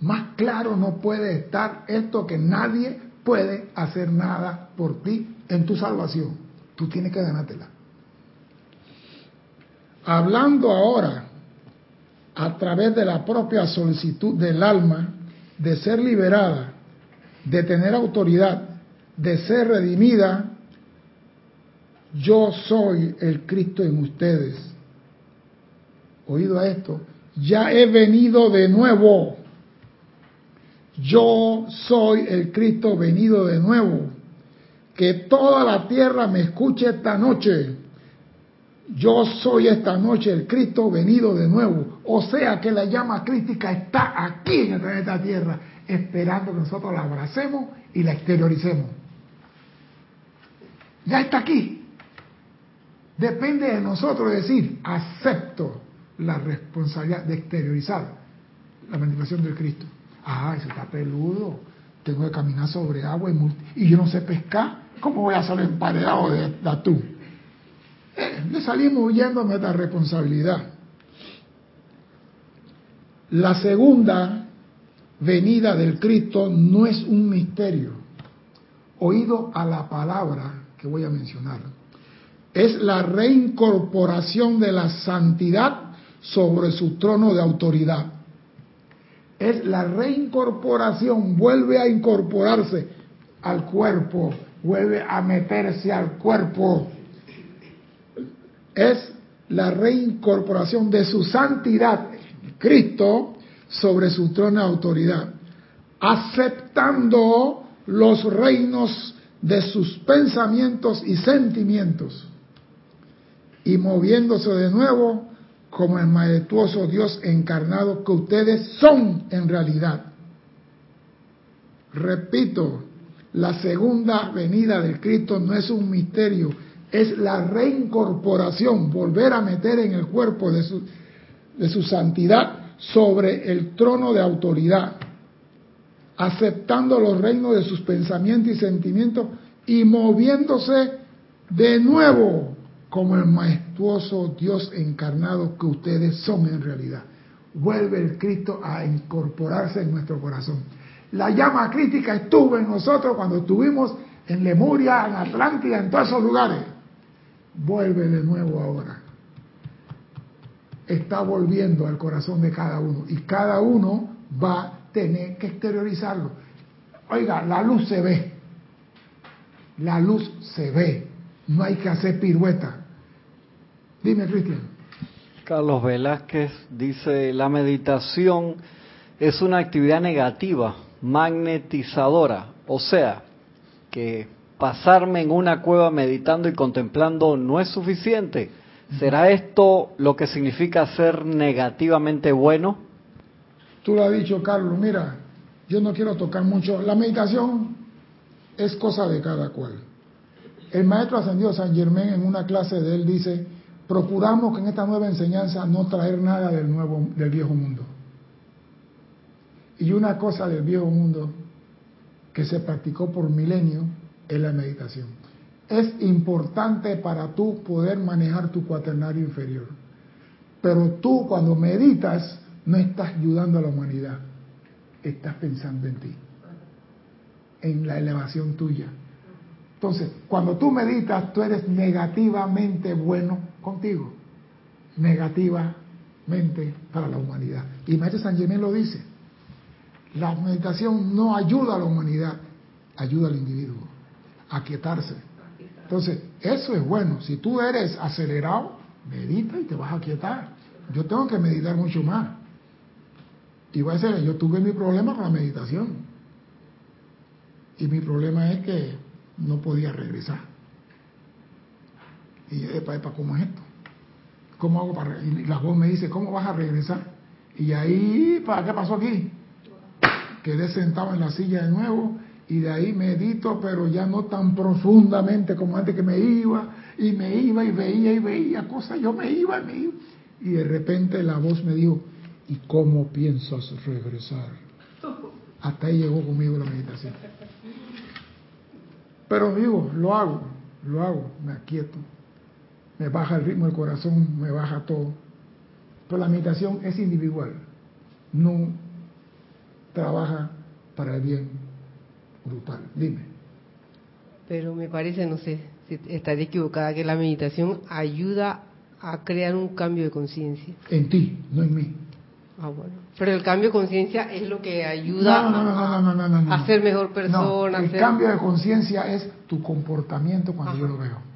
Speaker 1: Más claro no puede estar esto que nadie puede hacer nada por ti en tu salvación. Tú tienes que ganártela. Hablando ahora a través de la propia solicitud del alma de ser liberada, de tener autoridad, de ser redimida, yo soy el Cristo en ustedes. Oído a esto, ya he venido de nuevo. Yo soy el Cristo venido de nuevo. Que toda la tierra me escuche esta noche yo soy esta noche el Cristo venido de nuevo. O sea que la llama crítica está aquí en el planeta Tierra, esperando que nosotros la abracemos y la exterioricemos. Ya está aquí. Depende de nosotros decir, acepto la responsabilidad de exteriorizar la manifestación del Cristo. Ah, eso está peludo. Tengo que caminar sobre agua y, yo no sé pescar. ¿Cómo voy a salir emparedado de, de atún? le salimos huyendo a nuestra responsabilidad. La segunda venida del Cristo no es un misterio. Oído a la palabra que voy a mencionar. Es la reincorporación de la santidad sobre su trono de autoridad. Es la reincorporación, vuelve a incorporarse al cuerpo, vuelve a meterse al cuerpo es la reincorporación de su santidad, Cristo, sobre su trono de autoridad. aceptando los reinos de sus pensamientos y sentimientos y moviéndose de nuevo como el majestuoso Dios encarnado que ustedes son en realidad. Repito, la segunda venida del Cristo no es un misterio, es la reincorporación, volver a meter en el cuerpo de su, de su santidad sobre el trono de autoridad, aceptando los reinos de sus pensamientos y sentimientos y moviéndose de nuevo como el majestuoso Dios encarnado que ustedes son en realidad. Vuelve el Cristo a incorporarse en nuestro corazón. La llama crítica estuvo en nosotros cuando estuvimos en Lemuria, en Atlántida, en todos esos lugares. Vuelve de nuevo ahora. Está volviendo al corazón de cada uno y cada uno va a tener que exteriorizarlo. Oiga, la luz se ve. La luz se ve. No hay que hacer pirueta. Dime, Cristian.
Speaker 3: Carlos Velázquez dice, la meditación es una actividad negativa, magnetizadora, o sea, que pasarme en una cueva meditando y contemplando no es suficiente. ¿Será esto lo que significa ser negativamente bueno?
Speaker 1: Tú lo has dicho, Carlos. Mira, yo no quiero tocar mucho. La meditación es cosa de cada cual. El maestro ascendido San Germán en una clase de él dice, procuramos que en esta nueva enseñanza no traer nada del nuevo del viejo mundo. Y una cosa del viejo mundo que se practicó por milenio es la meditación. Es importante para tú poder manejar tu cuaternario inferior. Pero tú cuando meditas no estás ayudando a la humanidad, estás pensando en ti, en la elevación tuya. Entonces, cuando tú meditas, tú eres negativamente bueno contigo, negativamente para la humanidad. Y Maestro San Germán lo dice, la meditación no ayuda a la humanidad, ayuda al individuo a quietarse. Entonces, eso es bueno. Si tú eres acelerado, medita y te vas a quietar. Yo tengo que meditar mucho más. Y voy a decir, yo tuve mi problema con la meditación. Y mi problema es que no podía regresar. Y epa, epa, ¿cómo es esto? ¿Cómo hago para.? Y la voz me dice, ¿cómo vas a regresar? Y ahí, ¿para qué pasó aquí? Quedé sentado en la silla de nuevo y de ahí medito, pero ya no tan profundamente como antes que me iba y me iba y veía y veía cosas. Yo me iba y me iba. Y de repente la voz me dijo, ¿y cómo piensas regresar? Hasta ahí llegó conmigo la meditación. Pero digo, lo hago, lo hago, me aquieto, me baja el ritmo del corazón, me baja todo. Pero la meditación es individual, no trabaja para el bien brutal. Dime.
Speaker 2: Pero me parece, no sé, si estaré equivocada, que la meditación ayuda a crear un cambio de conciencia.
Speaker 1: En ti, no en mí.
Speaker 2: Ah, bueno. Pero el cambio de conciencia es lo que ayuda a, a ser mejor persona.
Speaker 1: el cambio de conciencia es tu comportamiento cuando yo lo veo.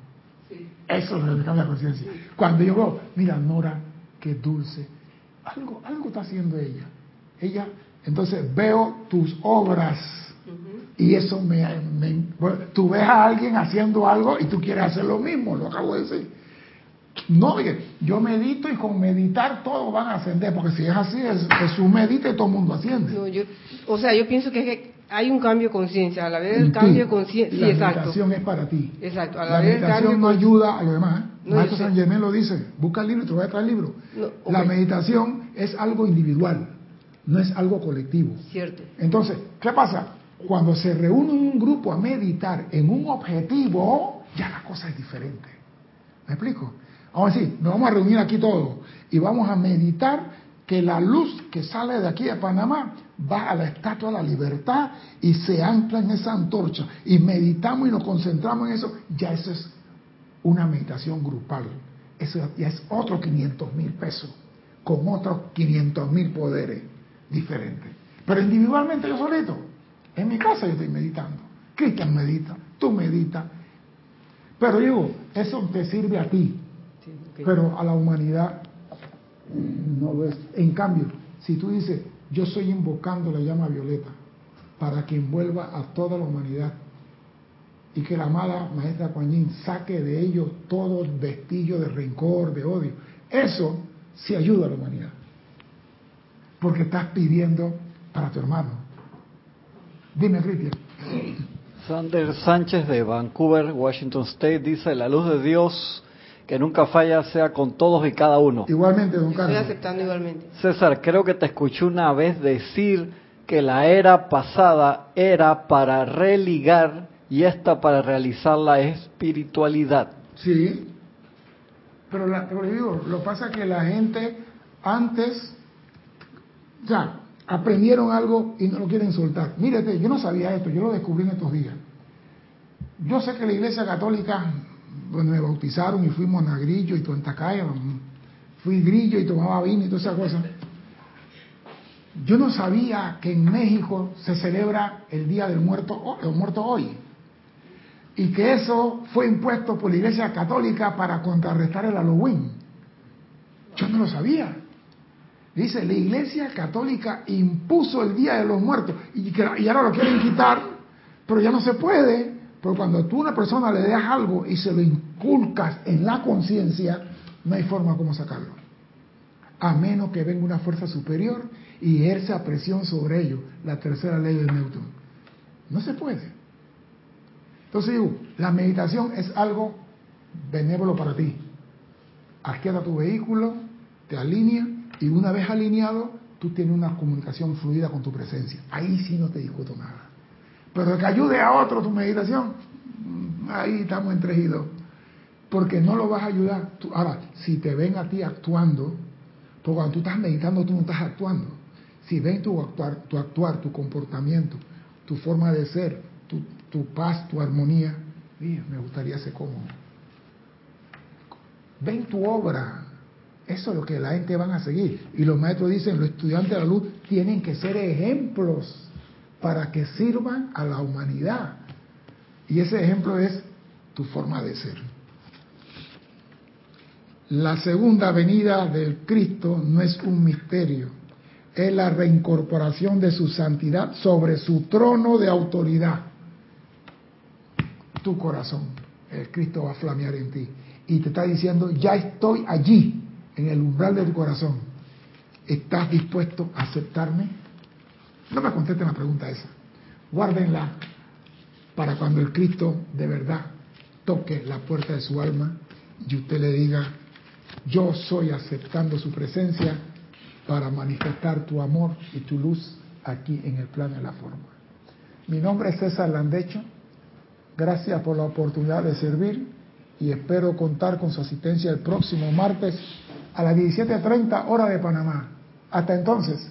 Speaker 1: Eso es el cambio de conciencia. Cuando yo veo, mira, Nora, qué dulce. Algo, algo está haciendo ella. Ella, entonces veo tus obras. Y eso me, me tú ves a alguien haciendo algo y tú quieres hacer lo mismo, lo acabo de decir. No, yo medito y con meditar todos van a ascender, porque si es así, es, Jesús medita y todo el mundo asciende.
Speaker 2: No, yo, o sea, yo pienso que, hay un cambio de conciencia, a la vez el cambio de conciencia,
Speaker 1: sí, la meditación es para ti.
Speaker 2: Exacto, a
Speaker 1: la,
Speaker 2: vez
Speaker 1: meditación no ayuda a los demás. No, Maestro San Germán lo dice, busca el libro y te voy a traer el libro. La meditación es algo individual, no es algo colectivo.
Speaker 2: Cierto.
Speaker 1: Entonces, ¿qué pasa? Cuando se reúne un grupo a meditar en un objetivo, ya la cosa es diferente. ¿Me explico? Vamos a decir, nos vamos a reunir aquí todos y vamos a meditar que la luz que sale de aquí de Panamá va a la Estatua de la Libertad y se ancla en esa antorcha y meditamos y nos concentramos en eso, ya eso es una meditación grupal. Eso ya es otro 500 mil pesos, con otros 500 mil poderes diferentes. Pero individualmente yo solito, en mi casa yo estoy meditando. Cristian medita, tú meditas. Pero digo, eso te sirve a ti pero a la humanidad no lo es. En cambio, si tú dices, yo estoy invocando la llama violeta, para que envuelva a toda la humanidad y que la mala maestra Kuan saque de ellos todo vestigio de rencor, de odio. Eso sí ayuda a la humanidad. Porque estás pidiendo para tu hermano. Dime, Cristian.
Speaker 3: Sander Sánchez de Vancouver, Washington State, dice, la luz de Dios que nunca falla sea con todos y cada uno.
Speaker 1: Igualmente, don
Speaker 2: Estoy
Speaker 1: Carlos.
Speaker 2: aceptando igualmente.
Speaker 3: César, creo que te escuché una vez decir que la era pasada era para religar y esta para realizar la espiritualidad.
Speaker 1: Sí. Pero, la, pero digo, lo pasa que la gente antes, sea, aprendieron algo y no lo quieren soltar. Mírate, yo no sabía esto, yo lo descubrí en estos días. Yo sé que la Iglesia Católica, donde me bautizaron y fui monagrillo y tuentacaya, fui grillo y tomaba vino y todas esas cosas. Yo no sabía que en México se celebra el Día del Muerto, el muerto hoy. Y que eso fue impuesto por la Iglesia Católica para contrarrestar el Halloween. Yo no lo sabía. Dice, la Iglesia Católica impuso el Día de los Muertos y ahora lo quieren quitar, pero ya no se puede, pero cuando tú a una persona le das algo y se lo inculcas en la conciencia, no hay forma como sacarlo. A menos que venga una fuerza superior y ejerza presión sobre ello, la tercera ley de Newton. No se puede. Entonces digo, la meditación es algo benévolo para ti. Aquieta tu vehículo, te alinea y una vez alineado, tú tienes una comunicación fluida con tu presencia. Ahí sí no te discuto nada. Pero que ayude a otro tu meditación, ahí estamos entregidos. Porque no lo vas a ayudar. Tú, ahora, si te ven a ti actuando, porque cuando tú estás meditando, tú no estás actuando. Si ven tu actuar, tu, actuar, tu comportamiento, tu forma de ser, tu, tu paz, tu armonía, me gustaría ser como. Ven tu obra. Eso es lo que la gente van a seguir. Y los maestros dicen, los estudiantes de la luz tienen que ser ejemplos para que sirvan a la humanidad. Y ese ejemplo es tu forma de ser. La segunda venida del Cristo no es un misterio, es la reincorporación de su santidad sobre su trono de autoridad. Tu corazón, el Cristo va a flamear en ti y te está diciendo, ya estoy allí, en el umbral de tu corazón. ¿Estás dispuesto a aceptarme? No me contesten la pregunta esa. Guárdenla para cuando el Cristo de verdad toque la puerta de su alma y usted le diga, yo soy aceptando su presencia para manifestar tu amor y tu luz aquí en el plano de la forma. Mi nombre es César Landecho. Gracias por la oportunidad de servir y espero contar con su asistencia el próximo martes a las 17.30 hora de Panamá. Hasta entonces,